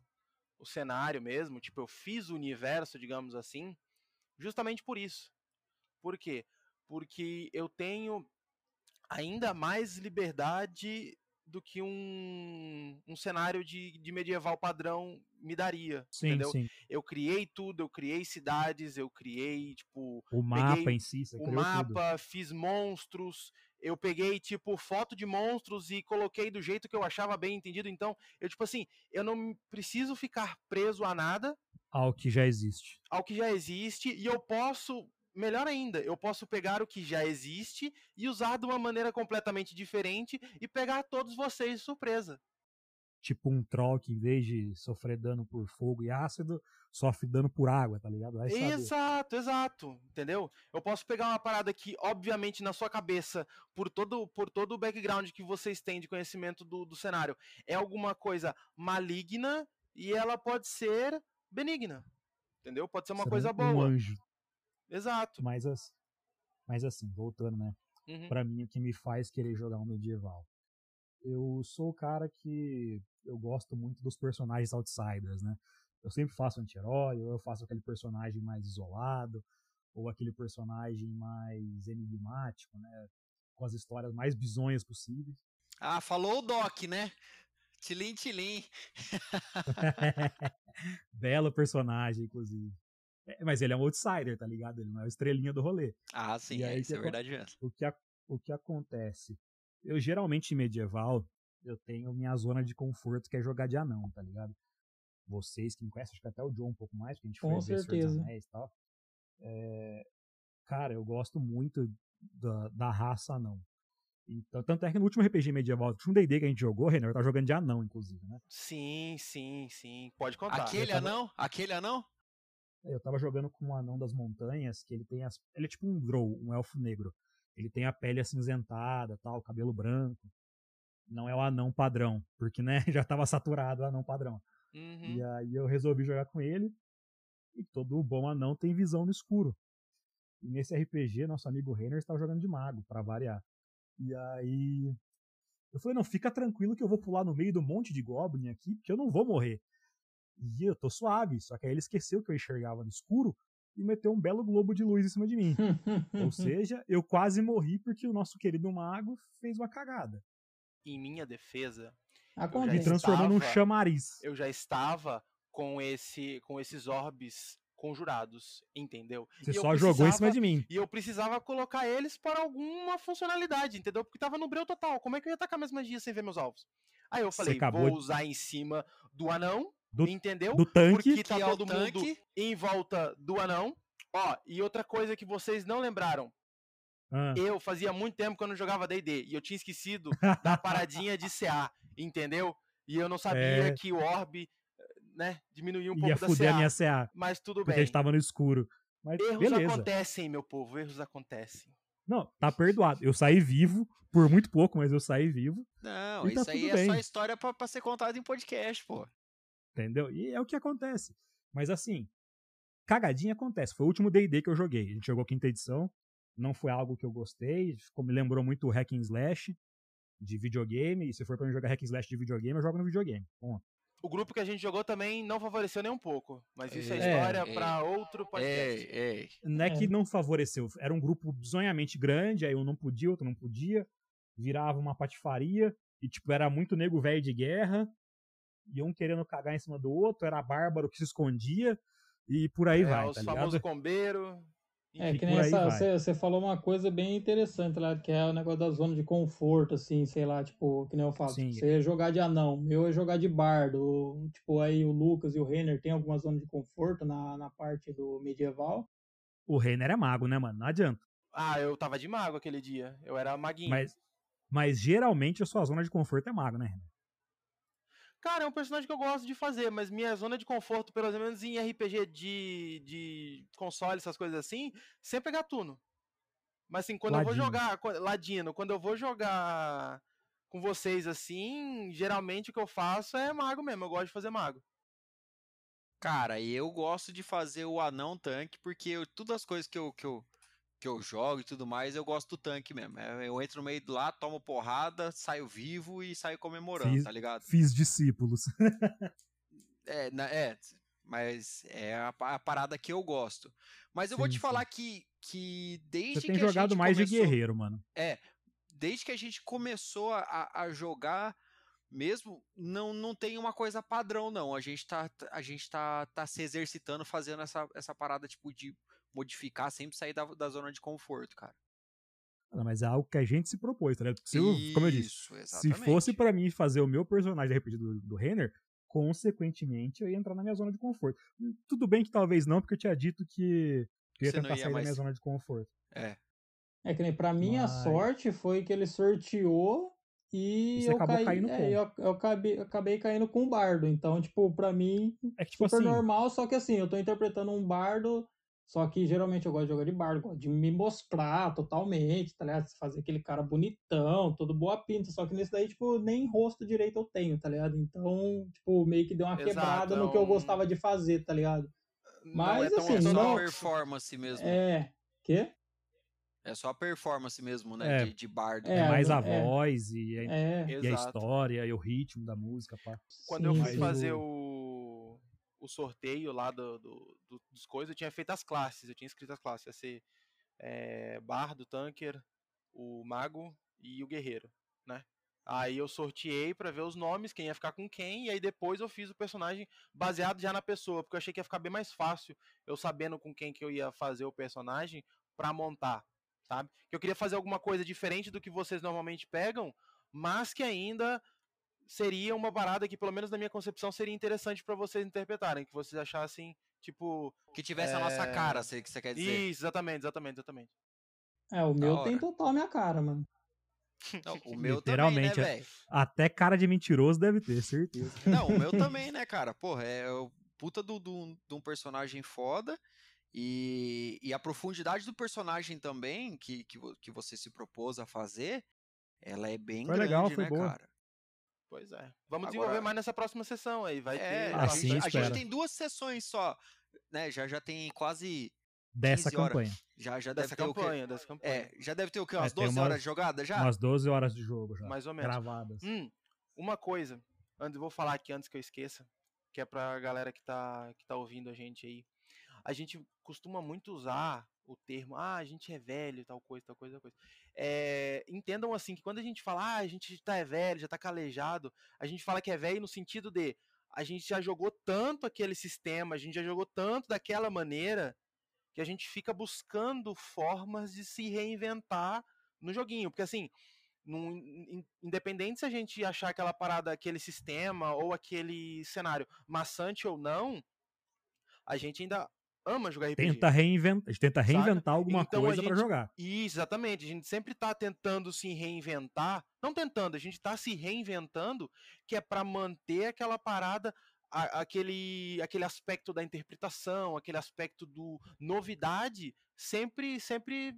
o cenário mesmo, tipo, eu fiz o universo, digamos assim, justamente por isso. Por quê? Porque eu tenho ainda mais liberdade do que um, um cenário de, de medieval padrão me daria. Sim, entendeu? sim. Eu criei tudo, eu criei cidades, eu criei, tipo. O mapa em si, você O mapa, tudo. fiz monstros. Eu peguei, tipo, foto de monstros e coloquei do jeito que eu achava bem entendido. Então, eu, tipo assim, eu não preciso ficar preso a nada. Ao que já existe. Ao que já existe. E eu posso melhor ainda, eu posso pegar o que já existe e usar de uma maneira completamente diferente e pegar todos vocês de surpresa. Tipo um troll que em vez de sofrer dano por fogo e ácido, sofre dano por água, tá ligado? Vai exato, exato, entendeu? Eu posso pegar uma parada que, obviamente, na sua cabeça, por todo, por todo o background que vocês têm de conhecimento do, do cenário, é alguma coisa maligna e ela pode ser benigna. Entendeu? Pode ser uma Será coisa boa. Um anjo. Exato. Mas, as, mas assim, voltando, né? Uhum. Pra mim, o que me faz querer jogar um medieval? Eu sou o cara que eu gosto muito dos personagens outsiders, né? Eu sempre faço anti-herói, ou eu faço aquele personagem mais isolado, ou aquele personagem mais enigmático, né? Com as histórias mais bizonhas possíveis. Ah, falou o Doc, né? Tilim, tilim. Belo personagem, inclusive. É, mas ele é um outsider, tá ligado? Ele não é a estrelinha do rolê. Ah, sim, é, isso é verdade mesmo. O que, o que acontece? Eu geralmente em medieval, eu tenho minha zona de conforto que é jogar de anão, tá ligado? Vocês que me conhecem, acho que até o John um pouco mais, porque a gente Com foi certeza. ver Senhor dos Anéis e tal. É, cara, eu gosto muito da, da raça anão. Então, tanto é que no último RPG medieval, no último D&D que a gente jogou, Renner, eu tava jogando de anão, inclusive, né? Sim, sim, sim. Pode contar. Aquele tava- anão? Aquele anão? Eu tava jogando com um anão das montanhas, que ele tem as. Ele é tipo um drow, um elfo negro. Ele tem a pele acinzentada, tal, cabelo branco. Não é o anão padrão, porque, né, já tava saturado o anão padrão. Uhum. E aí eu resolvi jogar com ele. E todo bom anão tem visão no escuro. E nesse RPG, nosso amigo Renner estava jogando de mago, pra variar. E aí. Eu falei, não, fica tranquilo que eu vou pular no meio do monte de Goblin aqui, porque eu não vou morrer. E eu tô suave. Só que aí ele esqueceu que eu enxergava no escuro e meteu um belo globo de luz em cima de mim. Ou seja, eu quase morri porque o nosso querido mago fez uma cagada. Em minha defesa, Me Acontece. transformou num chamariz. eu já estava com esse com esses orbes conjurados, entendeu? Você E só jogou em cima de mim. E eu precisava colocar eles para alguma funcionalidade, entendeu? Porque tava no breu total. Como é que eu ia atacar minhas magias sem ver meus alvos? Aí eu falei, vou de- usar em cima do anão, Do- entendeu? Do tanque. Porque tá Que é o todo mundo tanque. em volta do anão. Ó, e outra coisa que vocês não lembraram. Ah, Eu fazia muito tempo que eu não jogava D&D e eu tinha esquecido da paradinha de CA, entendeu? E eu não sabia É. que o orb, né, diminuía um ia pouco da fuder CA. a minha CA. Mas tudo Porque a bem. gente tava no escuro. Mas Erros beleza. acontecem, meu povo, erros acontecem. Não, tá perdoado. Eu saí vivo, por muito pouco, mas eu saí vivo, Não, tá isso aí tudo é só bem. história pra, pra ser contada em podcast, pô. Entendeu? E é o que acontece. Mas assim, cagadinha acontece. Foi o último D&D que eu joguei. A gente jogou quinta edição. Não foi algo que eu gostei. Ficou, me lembrou muito o Hack and Slash de videogame. E se for pra mim jogar Hack and Slash de videogame, eu jogo no videogame. Ponto. O grupo que a gente jogou também não favoreceu nem um pouco. Mas isso é, É. história Ei. pra outro podcast. Ei, ei. Não é, É. que não favoreceu. Era um grupo bizonhamente grande, aí um não podia, outro não podia. Virava uma patifaria. E, tipo, era muito nego velho de guerra. E um querendo cagar em cima do outro. Era bárbaro que se escondia. E por aí É, vai, os tá famosos ligado? combeiro. É, que nem essa, você, você falou uma coisa bem interessante lá, que é o negócio da zona de conforto, assim, sei lá, tipo, que nem eu falo, Sim. tipo, você jogar de anão, meu é jogar de bardo, o- tipo, aí o Lucas e o Renner tem alguma zona de conforto na, na parte do medieval. O Renner é mago, né, mano? Não adianta. Ah, eu tava de mago aquele dia. Eu era maguinho. Mas, mas geralmente a sua zona de conforto é mago, né, Renner? Cara, é um personagem que eu gosto de fazer, mas minha zona de conforto, pelo menos em RPG de, de console, essas coisas assim, sempre é gatuno. Mas assim, quando eu vou Ladino. jogar. Ladino, quando eu vou jogar com vocês assim, geralmente o que eu faço é mago mesmo. Eu gosto de fazer mago. Cara, eu gosto de fazer o anão tanque, porque eu, todas as coisas que eu, que, eu, que eu jogo e tudo mais, eu gosto do tanque mesmo. É, Eu entro no meio de lá, tomo porrada, saio vivo e saio comemorando, Fiz- tá ligado? Fiz discípulos. É, na- é, mas é a, a parada que eu gosto. Mas eu vou Sim, te sim. falar que, que desde Você tem que jogado mais de começou- guerreiro, mano. desde que a gente começou a, a- a jogar mesmo, não, não tem uma coisa padrão, não. A gente tá, a gente tá, tá se exercitando, fazendo essa, essa parada, tipo, de modificar, sempre sair da, da zona de conforto, cara. Não, Mas é algo que a gente se propôs, tá ligado? Porque se eu- como eu disse, Isso, se exatamente. fosse pra mim fazer o meu personagem RPG do, do Renner, consequentemente eu ia entrar na minha zona de conforto. Hum, Tudo bem que talvez não, porque eu tinha dito que eu ia Você tentar ia sair da mais- minha zona de conforto. É. É que nem pra mim a Mas- sorte foi que ele sorteou e, você eu acabou caí, caindo é, com? eu, eu acabei, eu acabei caindo com um bardo. Então, tipo, pra mim, É que, tipo super assim, normal, só que assim, eu tô interpretando um bardo, só que geralmente eu gosto de jogar de bardo, gosto de me mostrar totalmente, tá ligado? Fazer aquele cara bonitão, todo boa pinta, só que nesse daí, tipo, nem rosto direito eu tenho, tá ligado? Então, tipo, meio que deu uma Exato, quebrada é no que eu um- gostava de fazer, tá ligado? Mas, não é tão assim, É só não- performance mesmo. É. Quê? É só performance mesmo, né? É. De, de bardo. é, É, mais a é. voz e, a- É. e a história e o ritmo da música, pá. Quando eu sim, fui sim. fazer o, o sorteio lá do, do- do- dos coisas, eu tinha feito as classes, eu tinha escrito as classes. Ia ser é, bardo, tanker, o mago e o guerreiro, né? Aí eu sorteei para ver os nomes, quem ia ficar com quem, e aí depois eu fiz o personagem baseado já na pessoa, porque eu achei que ia ficar bem mais fácil eu sabendo com quem que eu ia fazer o personagem para montar, sabe? Que eu queria fazer alguma coisa diferente do que vocês normalmente pegam, mas que ainda seria uma parada que, pelo menos na minha concepção, seria interessante para vocês interpretarem, que vocês achassem, tipo. Que tivesse é... a nossa cara, sei que você quer dizer. Isso, exatamente, exatamente, exatamente. É, o meu tem total a minha cara, mano. Não, o meu Literalmente, também, né? Até cara de mentiroso deve ter, certeza. Não, o meu também, né, cara? Porra, é o puta de do, do, um personagem foda. E, e a profundidade do personagem também, que, que, que você se propôs a fazer, ela é bem foi grande, legal, foi né, boa. cara? Pois é. Vamos Agora, desenvolver mais nessa próxima sessão aí. Vai é, ter. Assim, a, gente tem duas sessões só. Né? Já, já tem quase Dessa campanha. Já, já deve dessa ter campanha, o dessa campanha. É, já deve ter o quê? Umas é, 12 horas de jogada já? Umas 12 horas de jogo já. Mais ou menos. Gravadas. Hum, uma coisa, antes, vou falar aqui antes que eu esqueça, que é pra galera que tá, que tá ouvindo a gente aí. A gente costuma muito usar o termo, ah, a gente é velho, tal coisa, tal coisa, tal coisa. É, entendam assim que quando a gente fala, ah, a gente tá é velho, já tá calejado, a gente fala que é velho no sentido de a gente já jogou tanto aquele sistema, a gente já jogou tanto daquela maneira que a gente fica buscando formas de se reinventar no joguinho. Porque assim, num, independente se a gente achar aquela parada, aquele sistema ou aquele cenário maçante ou não, a gente ainda ama jogar RPG. Tenta reinventar, a gente tenta reinventar Saca? alguma então, coisa para jogar. Exatamente, a gente sempre tá tentando se reinventar, não tentando, a gente tá se reinventando, que é para manter aquela parada a, aquele, aquele aspecto da interpretação, aquele aspecto do novidade, sempre, sempre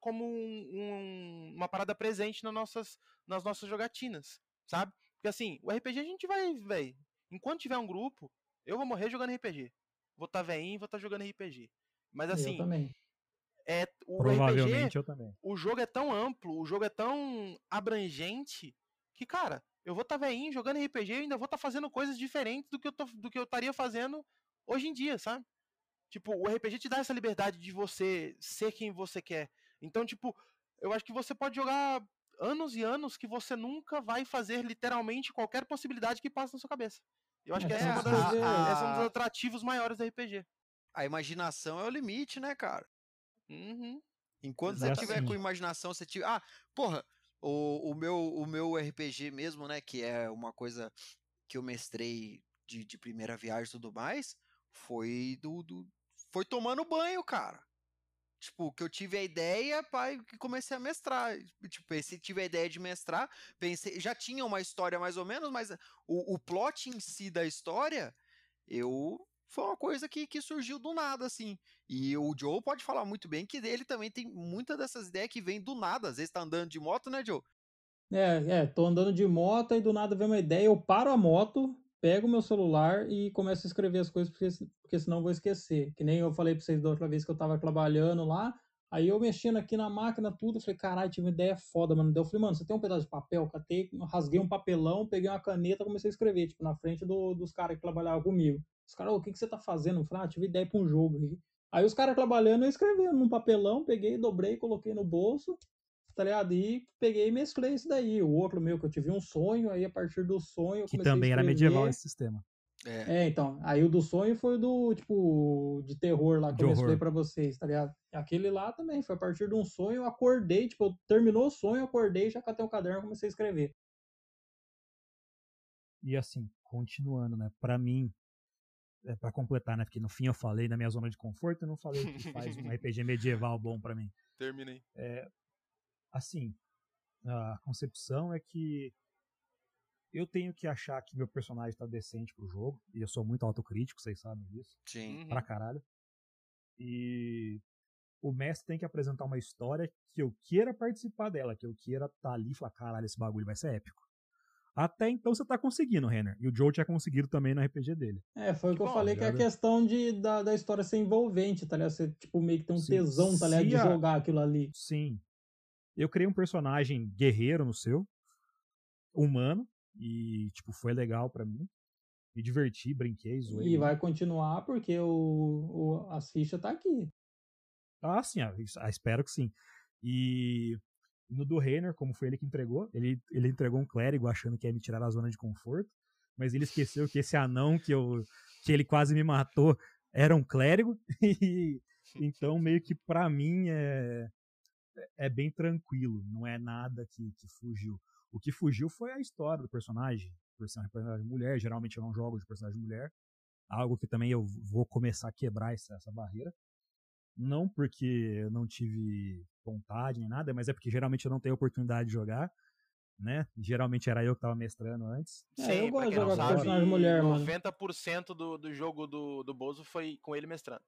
como um, um, uma parada presente nas nossas, nas nossas jogatinas, sabe? Porque assim, o RPG a gente vai, velho. Enquanto tiver um grupo, eu vou morrer jogando RPG. Vou estar tá veinho, vou estar tá jogando RPG. Mas assim. Eu também. É, o Provavelmente RPG, eu também. O jogo é tão amplo, o jogo é tão abrangente que, cara, eu vou estar tá veinho jogando RPG e ainda vou estar tá fazendo coisas diferentes do que eu tô, do que eu estaria fazendo hoje em dia, sabe? Tipo, o RPG te dá essa liberdade de você ser quem você quer. Então, tipo, eu acho que você pode jogar anos e anos que você nunca vai fazer literalmente qualquer possibilidade que passe na sua cabeça. Eu acho é, que essa é, uma das, a, esse é um dos atrativos maiores do RPG. A imaginação é o limite, né, cara? Uhum. Enquanto você tiver com imaginação, você tiver. Ah, porra, o, o, meu, o meu RPG mesmo, né? Que é uma coisa que eu mestrei de, de primeira viagem e tudo mais, foi do, do. Foi tomando banho, cara. Tipo, que eu tive a ideia, pai, que comecei a mestrar. Tipo, pensei, tive a ideia de mestrar, pensei, já tinha uma história mais ou menos, mas o, o plot em si da história, eu foi uma coisa que, que surgiu do nada, assim. E o Joe pode falar muito bem que ele também tem muitas dessas ideias que vêm do nada. Às vezes tá andando de moto, né, Joe? É, é, tô andando de moto e do nada vem uma ideia, eu paro a moto, pego meu celular e começo a escrever as coisas, porque, porque senão eu vou esquecer. Que nem eu falei pra vocês da outra vez que eu tava trabalhando lá, aí eu mexendo aqui na máquina, tudo, falei, caralho, tive uma ideia foda, mano. Eu falei, mano, você tem um pedaço de papel? Catei, rasguei um papelão, peguei uma caneta, comecei a escrever, tipo, na frente do, dos caras que trabalhavam comigo. Os caras, o que, que você tá fazendo? Eu falei, ah, tive ideia pra um jogo aí. Aí os caras trabalhando, eu escrevendo num papelão, peguei, dobrei, coloquei no bolso, tá ligado? E peguei e mesclei isso daí. O outro meu, que eu tive um sonho, aí a partir do sonho. Que também era medieval esse sistema. É. é. então. Aí o do sonho foi do, tipo, de terror lá que de eu mesclei pra vocês, tá ligado? Aquele lá também, foi a partir de um sonho, eu acordei, tipo, terminou o sonho, acordei, já catei o caderno e comecei a escrever. E assim, continuando, né? Pra mim, é, para completar, né? Porque no fim eu falei da minha zona de conforto, eu não falei o que faz um RPG medieval bom para mim. Terminei. É, assim, a concepção é que eu tenho que achar que meu personagem tá decente pro jogo, e eu sou muito autocrítico, vocês sabem disso. Sim. Pra caralho. E o mestre tem que apresentar uma história que eu queira participar dela, que eu queira estar tá ali e falar, caralho, esse bagulho vai ser épico. Até então você tá conseguindo, Renner. E o Joe tinha conseguido também no RPG dele. É, foi o que, que eu bom, falei, que é a questão de, da, da história ser envolvente, tá ligado? Você, tipo, meio que tem um Sim. tesão, tá ligado? De jogar aquilo ali. Sim. Eu criei um personagem guerreiro no seu, humano, e, tipo, foi legal para mim. Me diverti, brinquei, zoei. E vai continuar porque o, o, as fichas tá aqui. Ah, sim, ah, espero que sim. E No do Reiner, como foi ele que entregou, ele, ele entregou um clérigo achando que ia me tirar da zona de conforto, mas ele esqueceu que esse anão que, eu, que ele quase me matou era um clérigo, e então meio que para mim é, é bem tranquilo, não é nada que, que fugiu. O que fugiu foi a história do personagem, por ser uma personagem mulher, geralmente eu não jogo de personagem mulher, algo que também eu vou começar a quebrar essa, essa barreira. Não porque eu não tive vontade nem nada, mas é porque geralmente eu não tenho oportunidade de jogar, né? Geralmente era eu que tava mestrando antes. É, Sim, eu gosto de jogar com personagem mulher, 90% mano. 90% do, do jogo do, do Bozo foi com ele mestrando.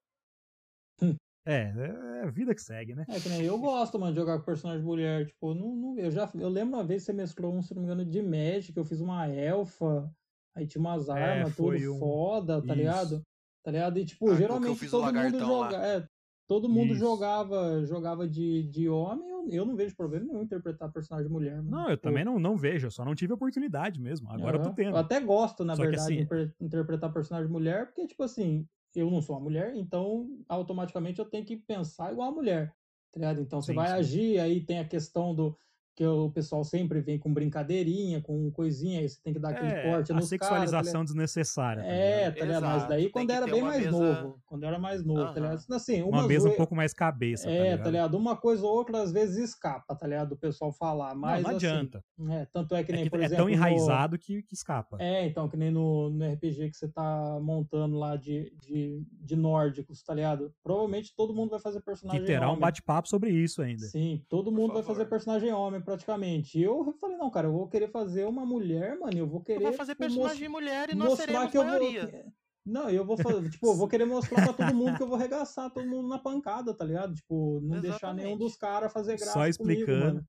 É, é a vida que segue, né? É que nem eu gosto, mano, de jogar com personagem mulher. Tipo, não, não, eu já eu lembro uma vez que você mesclou um, se não me engano, de Magic, eu fiz uma elfa, aí tinha umas é, armas, é, tudo um... foda, tá Isso. ligado? Tá ligado? E, tipo, ah, geralmente todo mundo joga. É, todo mundo Isso. jogava jogava de, de homem, eu, eu não vejo problema nenhum interpretar personagem mulher. Mano. Não, eu Pô. também não, não vejo, eu só não tive oportunidade mesmo. Agora uhum. eu tô tendo. Eu até gosto, na só verdade, assim... de interpretar personagem mulher, porque, tipo assim, eu não sou uma mulher, então automaticamente eu tenho que pensar igual a mulher, tá ligado? Então você sim, vai sim. agir, aí tem a questão do que o pessoal sempre vem com brincadeirinha, com coisinha, aí você tem que dar aquele é, corte a sexualização cara, tá desnecessária. Tá é, tá ligado? Mas daí quando era bem mais mesa... novo, quando era mais novo, uhum. tá ligado? Assim, uma mesa um pouco mais cabeça, É, tá ligado? tá ligado? Uma coisa ou outra às vezes escapa, tá ligado? Do pessoal falar, mas não, não assim, adianta. É, tanto é que nem, é que por é exemplo... É tão enraizado no... que, que escapa. É, então, que nem no, no RPG que você tá montando lá de, de, de nórdicos, tá ligado? Provavelmente todo mundo vai fazer personagem Que terá homem. um bate-papo sobre isso ainda. Sim, todo mundo vai fazer personagem homem praticamente eu falei, não, cara, eu vou querer fazer uma mulher, mano, eu vou querer. Eu vou fazer tipo, personagem mulher e nós seremos que eu maioria. Vou... Não, eu vou fazer, tipo, eu vou querer mostrar pra todo mundo que eu vou arregaçar todo mundo na pancada, tá ligado? Tipo, não Exatamente. deixar nenhum dos caras fazer graça Só explicando. Comigo,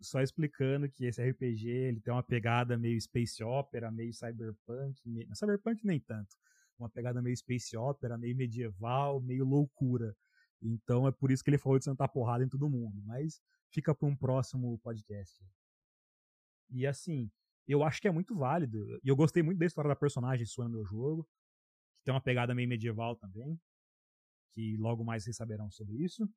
só explicando que esse RPG ele tem uma pegada meio space opera, meio cyberpunk, meio... cyberpunk nem tanto, uma pegada meio space opera, meio medieval, meio loucura. Então é por isso que ele falou de sentar porrada em todo mundo. Mas fica para um próximo podcast. E assim, eu acho que é muito válido. E eu gostei muito da história da personagem sua no meu jogo. Que tem uma pegada meio medieval também. Que logo mais vocês saberão sobre isso.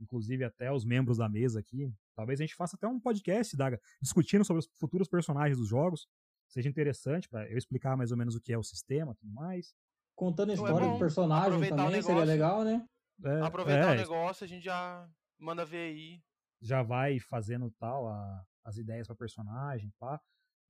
Inclusive até os membros da mesa aqui. Talvez a gente faça até um podcast da, discutindo sobre os futuros personagens dos jogos. Seja interessante para eu explicar mais ou menos o que é o sistema e tudo mais. Contando a história é do personagem também seria legal, né? É, Aproveitar é, o negócio, a gente já manda ver aí já vai fazendo tal a, as ideias para personagem, pá.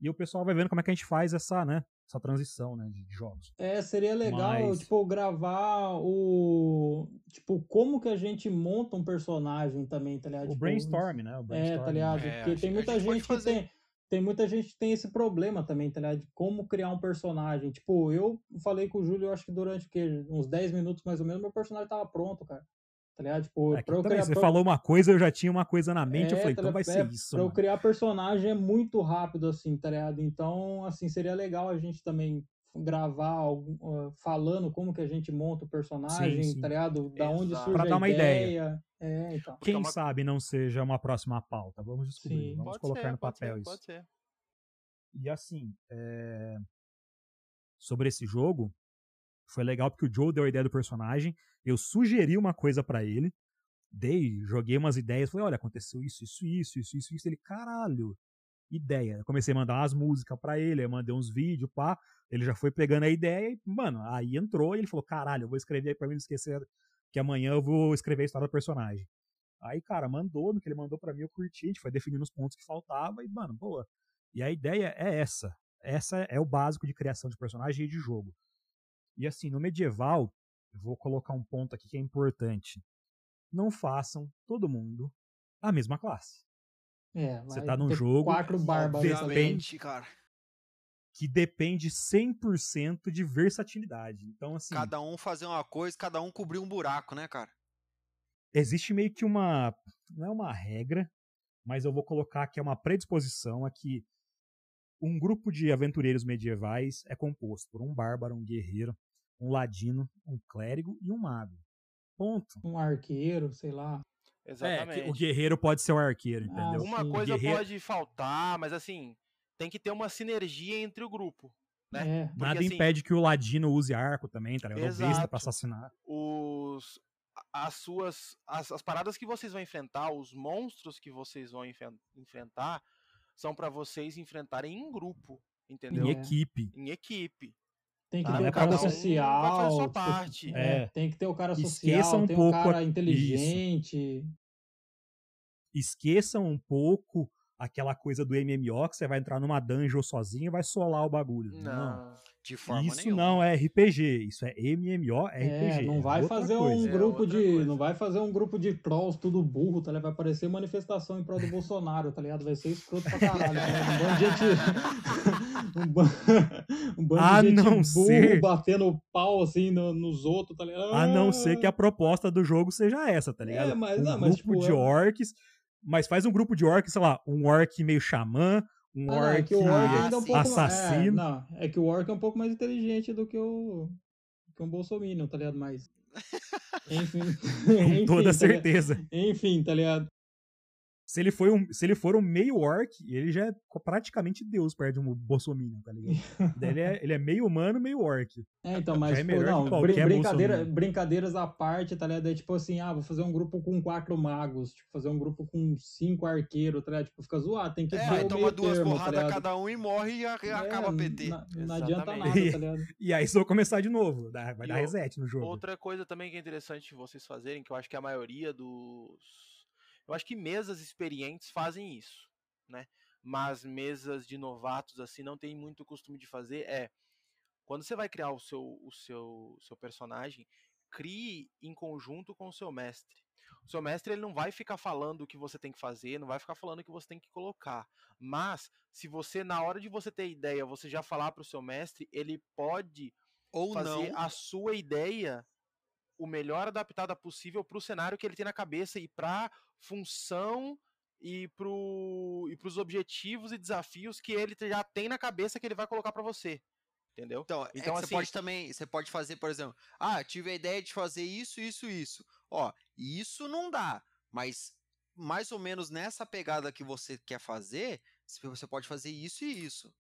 E o pessoal vai vendo como é que a gente faz essa, né, essa transição, né, de, jogos. É, seria legal, Mas... tipo, gravar o tipo como que a gente monta um personagem também, tá ligado? O tipo, brainstorm, né? O brainstorm. É, tá ligado? É, Porque tem muita gente, gente que tem tem muita gente que tem esse problema também, tá ligado? De como criar um personagem. Tipo, eu falei com o Júlio, acho que durante o quê? uns 10 minutos mais ou menos, meu personagem tava pronto, cara. Tá ligado? Tipo, é pra eu criar, você falou uma coisa, eu já tinha uma coisa na mente, é, eu falei, então vai é, ser isso. Pra mano. eu criar personagem é muito rápido, assim, tá ligado? Então, assim, seria legal a gente também gravar algum, uh, falando como que a gente monta o personagem, sim, sim. tá ligado? Da Exato. onde surge pra dar uma ideia. ideia. É, então. Quem uma... sabe não seja uma próxima pauta. Vamos descobrir, sim, vamos colocar ser, no papel ser, isso. Pode ser. E assim, é... sobre esse jogo, foi legal porque o Joe deu a ideia do personagem, eu sugeri uma coisa para ele, dei, joguei umas ideias, falei, olha, aconteceu isso, isso, isso, isso, isso, isso. Ele, caralho, ideia. Eu comecei a mandar umas músicas para ele, eu mandei uns vídeos, pá. Ele já foi pegando a ideia e, mano, aí entrou e ele falou, caralho, eu vou escrever aí pra mim não esquecer que amanhã eu vou escrever a história do personagem. Aí, cara, mandou, no que ele mandou para mim eu curti, a gente foi definindo os pontos que faltava e, mano, boa. E a ideia é essa. Essa é o básico de criação de personagem e de jogo. E assim, no medieval, eu vou colocar um ponto aqui que é importante. Não façam todo mundo a mesma classe. É, você tá num jogo quatro bárbaros depende, cara. Que depende 100% de versatilidade. Então assim, cada um fazer uma coisa, cada um cobrir um buraco, né, cara? Existe meio que uma não é uma regra, mas eu vou colocar que é uma predisposição a que um grupo de aventureiros medievais é composto por um bárbaro, um guerreiro, um ladino, um clérigo e um mago. Ponto. Um arqueiro, sei lá. Exatamente. É, o guerreiro pode ser o arqueiro, ah, entendeu? uma coisa guerreiro... pode faltar, mas assim, tem que ter uma sinergia entre o grupo. Né? É. Porque, Nada assim, impede que o ladino use arco também, tá ligado? Exato. Pra assassinar. Os, as suas. As, as paradas que vocês vão enfrentar, os monstros que vocês vão enfrentar, são para vocês enfrentarem em grupo, entendeu? Em equipe. Em equipe. Tem que tá? ter o cara social. Um vai tipo, parte. É, tem que ter o cara social, Esqueça um tem pouco o cara inteligente. Isso. Esqueçam um pouco aquela coisa do MMO que você vai entrar numa dungeon sozinho e vai solar o bagulho. Não. não. De forma isso nenhuma. não é RPG, isso é MMO RPG. É, não vai é fazer coisa. um grupo é de, coisa. não vai fazer um grupo de trolls tudo burro, tá ligado? Vai parecer manifestação em prol do Bolsonaro, tá ligado? Vai ser escroto pra caralho. Tá um bando de gente um, bando, um bando a de gente não burro ser... batendo pau assim no, nos outros, tá ligado? A não ser que a proposta do jogo seja essa, tá ligado? É, mas, um não, mas, grupo tipo, de é orcs mas faz um grupo de orcs, sei lá, um orc meio xamã, um ah, orc, é orc é um assassino. Mais, é, não, é que o orc é um pouco mais inteligente do que o que um bolsominion, tá ligado? Mas enfim, com enfim, toda tá certeza. Enfim, tá ligado? Se ele, foi um, se ele for um meio orc, ele já é praticamente Deus perto de um Bolsominion, tá ligado? ele, é, ele é meio humano, meio orc. É, então, mas, é pô, não, brincadeira, brincadeiras à parte, tá ligado? É tipo assim, ah, vou fazer um grupo com quatro magos, tipo, fazer um grupo com cinco arqueiros, tá ligado? Tipo, fica zoado, tem que é, ter toma duas termo, porradas tá cada um e morre e é, acaba a PT. Não, não adianta nada, tá ligado? E, aí só começar de novo, vai e dar reset no jogo. Outra coisa também que é interessante vocês fazerem, que eu acho que a maioria dos eu acho que mesas experientes fazem isso, né? Mas mesas de novatos assim não tem muito costume de fazer. É quando você vai criar o seu o seu seu personagem, crie em conjunto com o seu mestre. O seu mestre ele não vai ficar falando o que você tem que fazer, não vai ficar falando o que você tem que colocar. Mas se você na hora de você ter ideia, você já falar para o seu mestre, ele pode ou fazer não. a sua ideia o melhor adaptada possível para o cenário que ele tem na cabeça e para função e para os objetivos e desafios que ele já tem na cabeça que ele vai colocar para você. Entendeu? Então, é então é assim, você pode também, você pode fazer, por exemplo, ah, tive a ideia de fazer isso, isso, isso. Ó, isso não dá, mas mais ou menos nessa pegada que você quer fazer, você pode fazer isso e isso.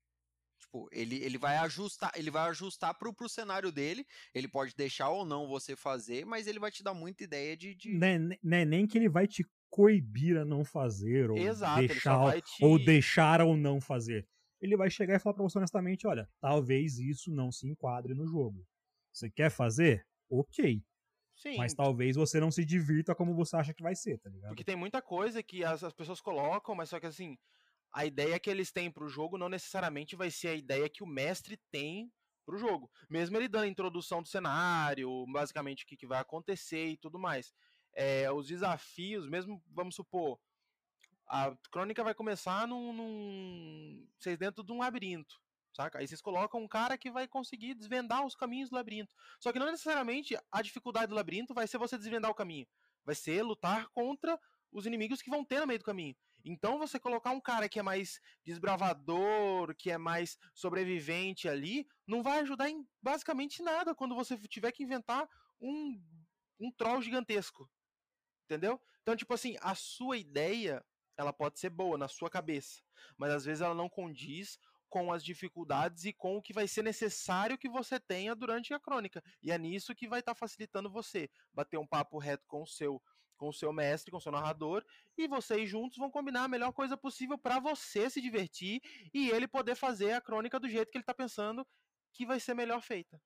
Tipo, ele, ele vai ajustar, ele vai ajustar pro, pro cenário dele. Ele pode deixar ou não você fazer, mas ele vai te dar muita ideia de. de... Não, é, não é nem que ele vai te coibir a não fazer, ou Exato, deixar, te... ou deixar ou não fazer. Ele vai chegar e falar pra você honestamente: olha, talvez isso não se enquadre no jogo. Você quer fazer? Ok. Sim. Mas talvez você não se divirta como você acha que vai ser, tá ligado? Porque tem muita coisa que as, as pessoas colocam, mas só que assim, a ideia que eles têm para o jogo não necessariamente vai ser a ideia que o mestre tem para o jogo. Mesmo ele dando a introdução do cenário, basicamente o que, que vai acontecer e tudo mais. É, os desafios, mesmo, vamos supor, a crônica vai começar num, num. Vocês dentro de um labirinto. Saca? Aí vocês colocam um cara que vai conseguir desvendar os caminhos do labirinto. Só que não necessariamente a dificuldade do labirinto vai ser você desvendar o caminho. Vai ser lutar contra os inimigos que vão ter no meio do caminho. Então você colocar um cara que é mais desbravador, que é mais sobrevivente ali, não vai ajudar em basicamente nada quando você tiver que inventar um, um troll gigantesco. Entendeu? Então, tipo assim, a sua ideia, ela pode ser boa na sua cabeça, mas às vezes ela não condiz com as dificuldades e com o que vai ser necessário que você tenha durante a crônica. E é nisso que vai estar tá facilitando você bater um papo reto com o seu com o seu mestre, com o seu narrador, e vocês juntos vão combinar a melhor coisa possível para você se divertir e ele poder fazer a crônica do jeito que ele está pensando que vai ser melhor feita.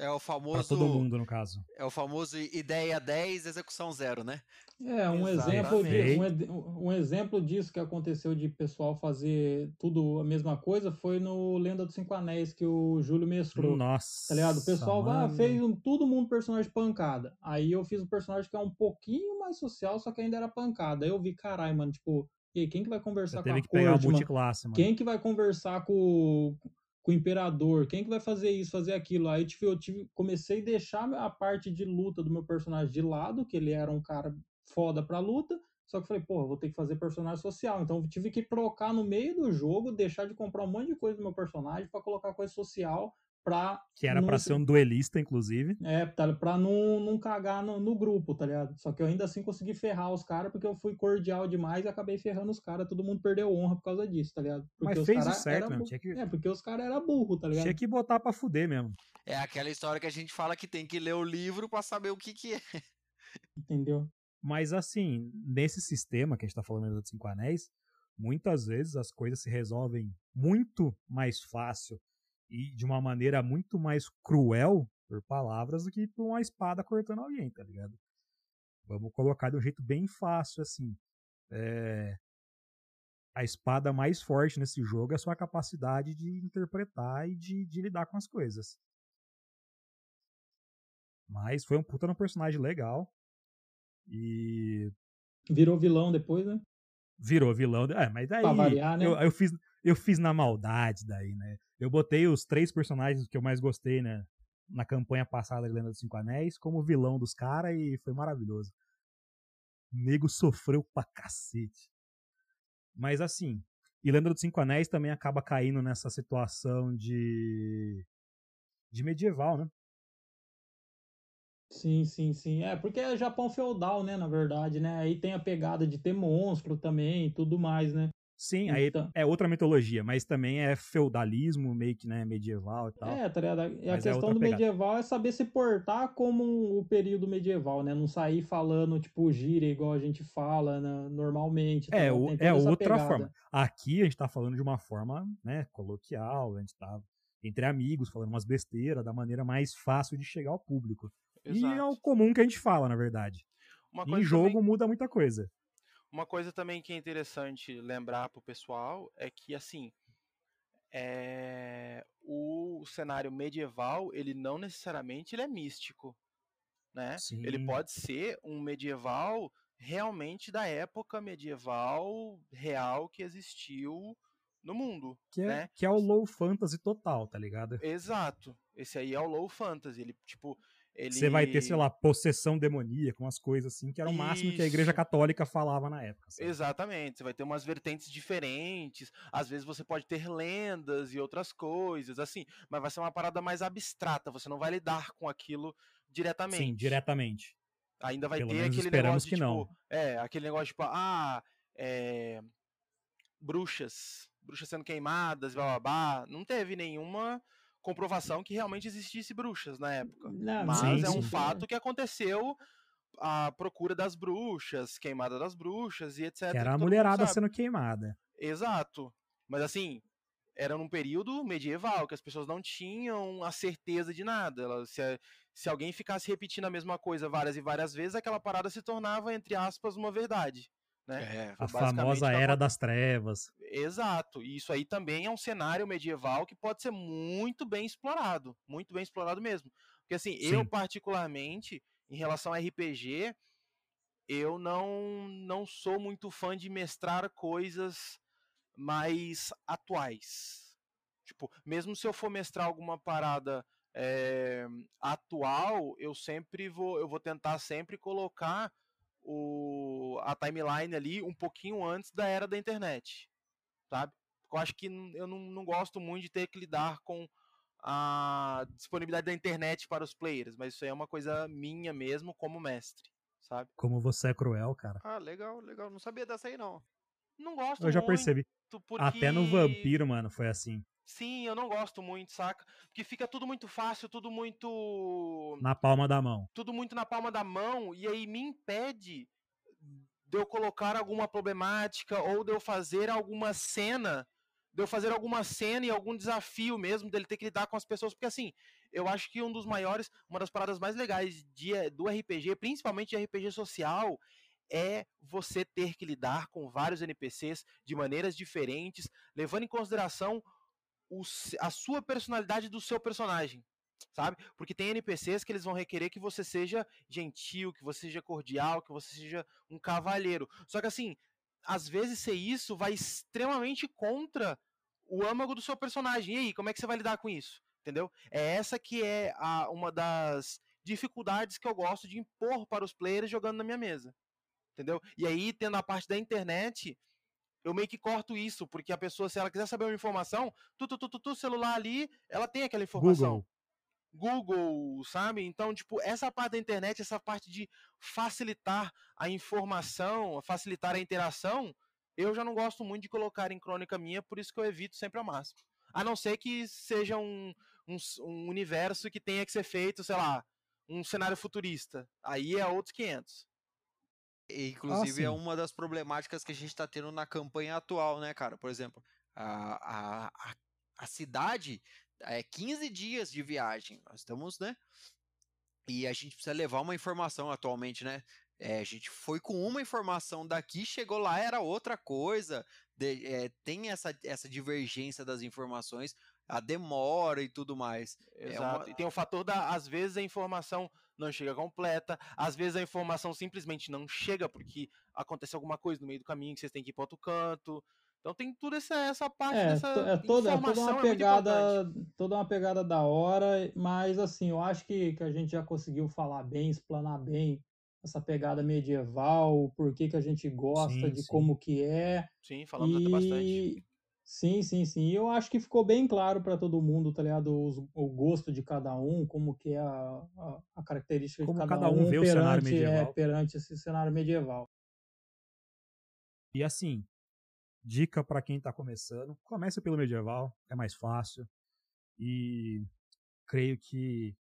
É o famoso. Pra todo mundo, no caso. É o famoso ideia 10, execução 0, né? É, um exemplo, de, um, um, exemplo disso que aconteceu de pessoal fazer tudo a mesma coisa foi no Lenda dos Cinco Anéis, que o Júlio mestrou. Nossa. Tá ligado? O pessoal ah, fez um, todo mundo personagem pancada. Aí eu fiz um personagem que é um pouquinho mais social, só que ainda era pancada. Aí eu vi, caralho, mano, tipo, e aí, quem que vai conversar com a que corte, pegar multiclasse, mano? Quem que vai conversar com, com o imperador, quem que vai fazer isso, fazer aquilo? Aí tipo, eu tive, comecei a deixar a parte de luta do meu personagem de lado, que ele era um cara foda pra luta, só que falei, pô, vou ter que fazer personagem social. Então tive que trocar no meio do jogo, deixar de comprar um monte de coisa do meu personagem para colocar coisa social pra. Que era para ser um duelista, inclusive. É, tá, pra não, não cagar no, no, grupo, tá ligado? Só que eu ainda assim consegui ferrar os caras porque eu fui cordial demais e acabei ferrando os caras. Todo mundo perdeu honra por causa disso, tá ligado? Porque Mas fez o certo, mesmo. Tinha que... É, porque os caras eram burro, tá ligado? Tinha que botar pra fuder mesmo. É aquela história que a gente fala que tem que ler o livro para saber o que que é. Entendeu? Mas assim, nesse sistema que a gente tá falando dos Cinco Anéis, muitas vezes as coisas se resolvem muito mais fácil e de uma maneira muito mais cruel por palavras do que por uma espada cortando alguém, tá ligado? Vamos colocar de um jeito bem fácil, assim. É... A espada mais forte nesse jogo é a sua capacidade de interpretar e de, de lidar com as coisas. Mas foi um puta no personagem legal. E. Virou vilão depois, né? Virou vilão. É, mas daí. Pra variar, né? eu, eu, fiz, eu fiz na maldade daí, né? Eu botei os três personagens que eu mais gostei, né? Na campanha passada de Lenda dos Cinco Anéis, como vilão dos caras e foi maravilhoso. O nego sofreu pra cacete. Mas assim, e Lenda dos Cinco Anéis também acaba caindo nessa situação de. de medieval, né? Sim, sim, sim. É, porque é Japão feudal, né, na verdade, né? Aí tem a pegada de ter monstro também e tudo mais, né? Sim, aí então é outra mitologia, mas também é feudalismo, meio que, né, medieval e tal. É, tá ligado? E a mas é questão é do pegada. medieval é saber se portar como o período medieval, né? Não sair falando, tipo, gíria igual a gente fala né, normalmente. Tá é, o, é outra pegada. forma. Aqui a gente tá falando de uma forma, né, coloquial, a gente tá entre amigos, falando umas besteiras, da maneira mais fácil de chegar ao público. Exato. E é o comum que a gente fala, na verdade. Uma em jogo também, muda muita coisa. Uma coisa também que é interessante lembrar pro pessoal é que, assim, é... o cenário medieval, ele não necessariamente ele é místico, né? Sim. Ele pode ser um medieval realmente da época medieval real que existiu no mundo. Que é, né? que é o low fantasy total, tá ligado? Exato. Esse aí é o low fantasy. Ele, tipo, ele... Você vai ter, sei lá, possessão demoníaca, umas coisas assim, que era o Isso. máximo que a Igreja Católica falava na época. Sabe? Exatamente. Você vai ter umas vertentes diferentes. Às vezes você pode ter lendas e outras coisas, assim, mas vai ser uma parada mais abstrata. Você não vai lidar com aquilo diretamente. Sim, diretamente. Ainda vai Pelo ter aquele negócio de, tipo, não. é, aquele negócio tipo, ah, é, bruxas, bruxas sendo queimadas, blá blá blá. Não teve nenhuma comprovação que realmente existisse bruxas na época. Não, Mas sim, é um sim. fato que aconteceu a procura das bruxas, queimada das bruxas e etc. Que era a mulherada sendo queimada. Exato. Mas assim, era num período medieval, que as pessoas não tinham a certeza de nada. Elas, se, se alguém ficasse repetindo a mesma coisa várias e várias vezes, aquela parada se tornava, entre aspas, uma verdade. Né? É, a famosa Era das Trevas. Exato. E isso aí também é um cenário medieval que pode ser muito bem explorado. Muito bem explorado mesmo. Porque assim, Sim. eu particularmente, em relação a RPG, eu não, não sou muito fã de mestrar coisas mais atuais. Tipo, mesmo se eu for mestrar alguma parada é, atual, eu sempre vou, eu vou tentar sempre colocar o, a timeline ali um pouquinho antes da era da internet, sabe? Eu acho que eu não, não gosto muito de ter que lidar com a disponibilidade da internet para os players, mas isso aí é uma coisa minha mesmo como mestre, sabe? Como você é cruel, cara. Ah, legal, legal. Não sabia dessa aí, não. Não gosto Eu já percebi. Porque... Até no Vampiro, mano, foi assim. Sim, eu não gosto muito, saca? Porque fica tudo muito fácil, tudo muito. Na palma da mão. Tudo muito na palma da mão, e aí me impede de eu colocar alguma problemática ou de eu fazer alguma cena, de eu fazer alguma cena e algum desafio mesmo dele ter que lidar com as pessoas, porque assim, eu acho que um dos maiores, uma das paradas mais legais de, do RPG, principalmente de RPG social, é você ter que lidar com vários NPCs de maneiras diferentes, levando em consideração o, a sua personalidade do seu personagem, sabe? Porque tem NPCs que eles vão requerer que você seja gentil, que você seja cordial, que você seja um cavalheiro. Só que assim, às vezes ser isso vai extremamente contra o âmago do seu personagem. E aí, como é que você vai lidar com isso? Entendeu? É essa que é a, uma das dificuldades que eu gosto de impor para os players jogando na minha mesa. Entendeu? E aí, tendo a parte da internet, eu meio que corto isso, porque a pessoa, se ela quiser saber uma informação, tu, tu, tu, tu, tu celular ali, ela tem aquela informação. Google. Google, sabe? Então, tipo, essa parte da internet, essa parte de facilitar a informação, facilitar a interação, eu já não gosto muito de colocar em crônica minha, por isso que eu evito sempre ao máximo. A não ser que seja um, um, um universo que tenha que ser feito, sei lá, um cenário futurista. Aí é outros 500. Inclusive, ah, é uma das problemáticas que a gente está tendo na campanha atual, né, cara? Por exemplo, a, a, a cidade é 15 dias de viagem. Nós estamos, né? E a gente precisa levar uma informação atualmente, né? É, a gente foi com uma informação daqui, chegou lá, era outra coisa. De, é, tem essa, essa divergência das informações, a demora e tudo mais. Exato. É uma... E tem o fator da, às vezes, a informação não chega completa, às vezes a informação simplesmente não chega porque acontece alguma coisa no meio do caminho que vocês têm que ir para outro canto. Então tem toda essa, essa parte é, dessa é toda, é toda uma é pegada, toda uma pegada da hora, mas assim, eu acho que, que a gente já conseguiu falar bem, explanar bem essa pegada medieval, o porquê que a gente gosta sim, de sim. como que é. Sim, falamos e... até bastante. Sim, sim, sim. E eu acho que ficou bem claro para todo mundo, tá ligado? o gosto de cada um, como que é a, a, a característica como de cada, cada um, um perante, é, perante esse cenário medieval. E assim, dica para quem está começando, comece pelo medieval, é mais fácil. E creio que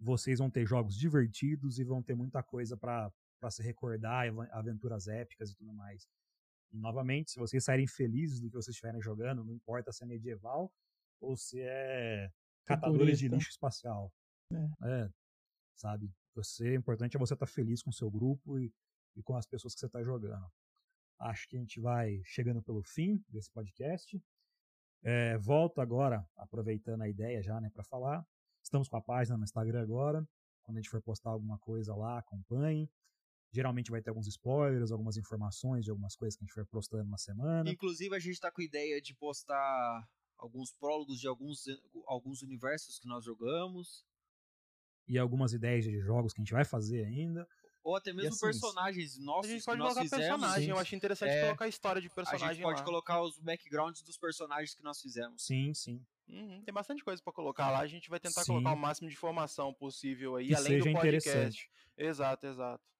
vocês vão ter jogos divertidos e vão ter muita coisa para se recordar, aventuras épicas e tudo mais. Novamente, se vocês saírem felizes do que vocês estiverem jogando, não importa se é medieval ou se é catadores de lixo espacial. É. é. sabe? Você, o importante é você estar tá feliz com o seu grupo e, e com as pessoas que você está jogando. Acho que a gente vai chegando pelo fim desse podcast. É, volto agora, aproveitando a ideia já, né, para falar. Estamos com a página no Instagram agora. Quando a gente for postar alguma coisa lá, acompanhe. Geralmente vai ter alguns spoilers, algumas informações de algumas coisas que a gente for postando na semana. Inclusive, a gente está com a ideia de postar alguns prólogos de alguns, alguns universos que nós jogamos. E algumas ideias de jogos que a gente vai fazer ainda. Ou até mesmo assim, personagens nossos. A gente pode colocar fizemos, personagem. Eu acho interessante é, colocar a história de personagem. A gente pode lá. colocar os backgrounds dos personagens que nós fizemos. Sim, sim. Uhum, tem bastante coisa para colocar lá. A gente vai tentar sim. colocar o máximo de informação possível aí, que além do podcast. Exato, exato.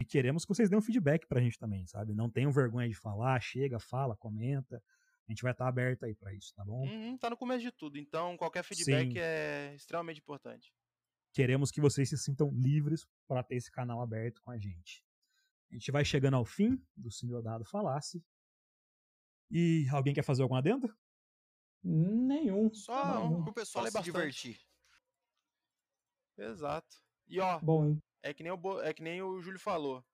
E queremos que vocês dêem um feedback pra gente também, sabe? Não tenham vergonha de falar, chega, fala, comenta. A gente vai estar aberto aí para isso, tá bom? Uhum, tá no começo de tudo, então qualquer feedback Sim. é extremamente importante. Queremos que vocês se sintam livres para ter esse canal aberto com a gente. A gente vai chegando ao fim do Senhor Dado Falasse. E alguém quer fazer algum adendo? Nenhum. Só Nenhum. pro pessoal se bastante. divertir. Exato. E ó, Bom, é que nem o, é que nem o Júlio falou.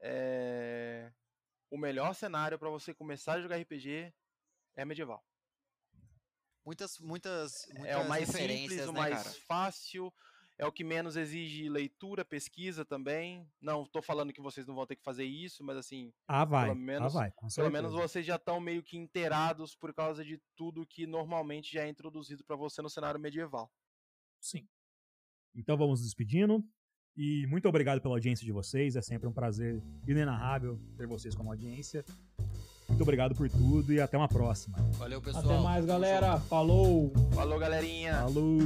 É... O melhor cenário para você começar a jogar RPG é medieval. Muitas, muitas, muitas é o mais simples, o né, mais cara? fácil, é o que menos exige leitura, pesquisa também. Não estou falando que vocês não vão ter que fazer isso, mas assim. Ah, vai. Pelo menos, ah, vai, pelo menos vocês já estão meio que inteirados por causa de tudo que normalmente já é introduzido para você no cenário medieval. Sim. Então vamos despedindo. E muito obrigado pela audiência de vocês. É sempre um prazer inenarrável ter vocês como audiência. Muito obrigado por tudo e até uma próxima. Valeu, pessoal. Até mais, galera. Falou. Falou, galerinha. Falou.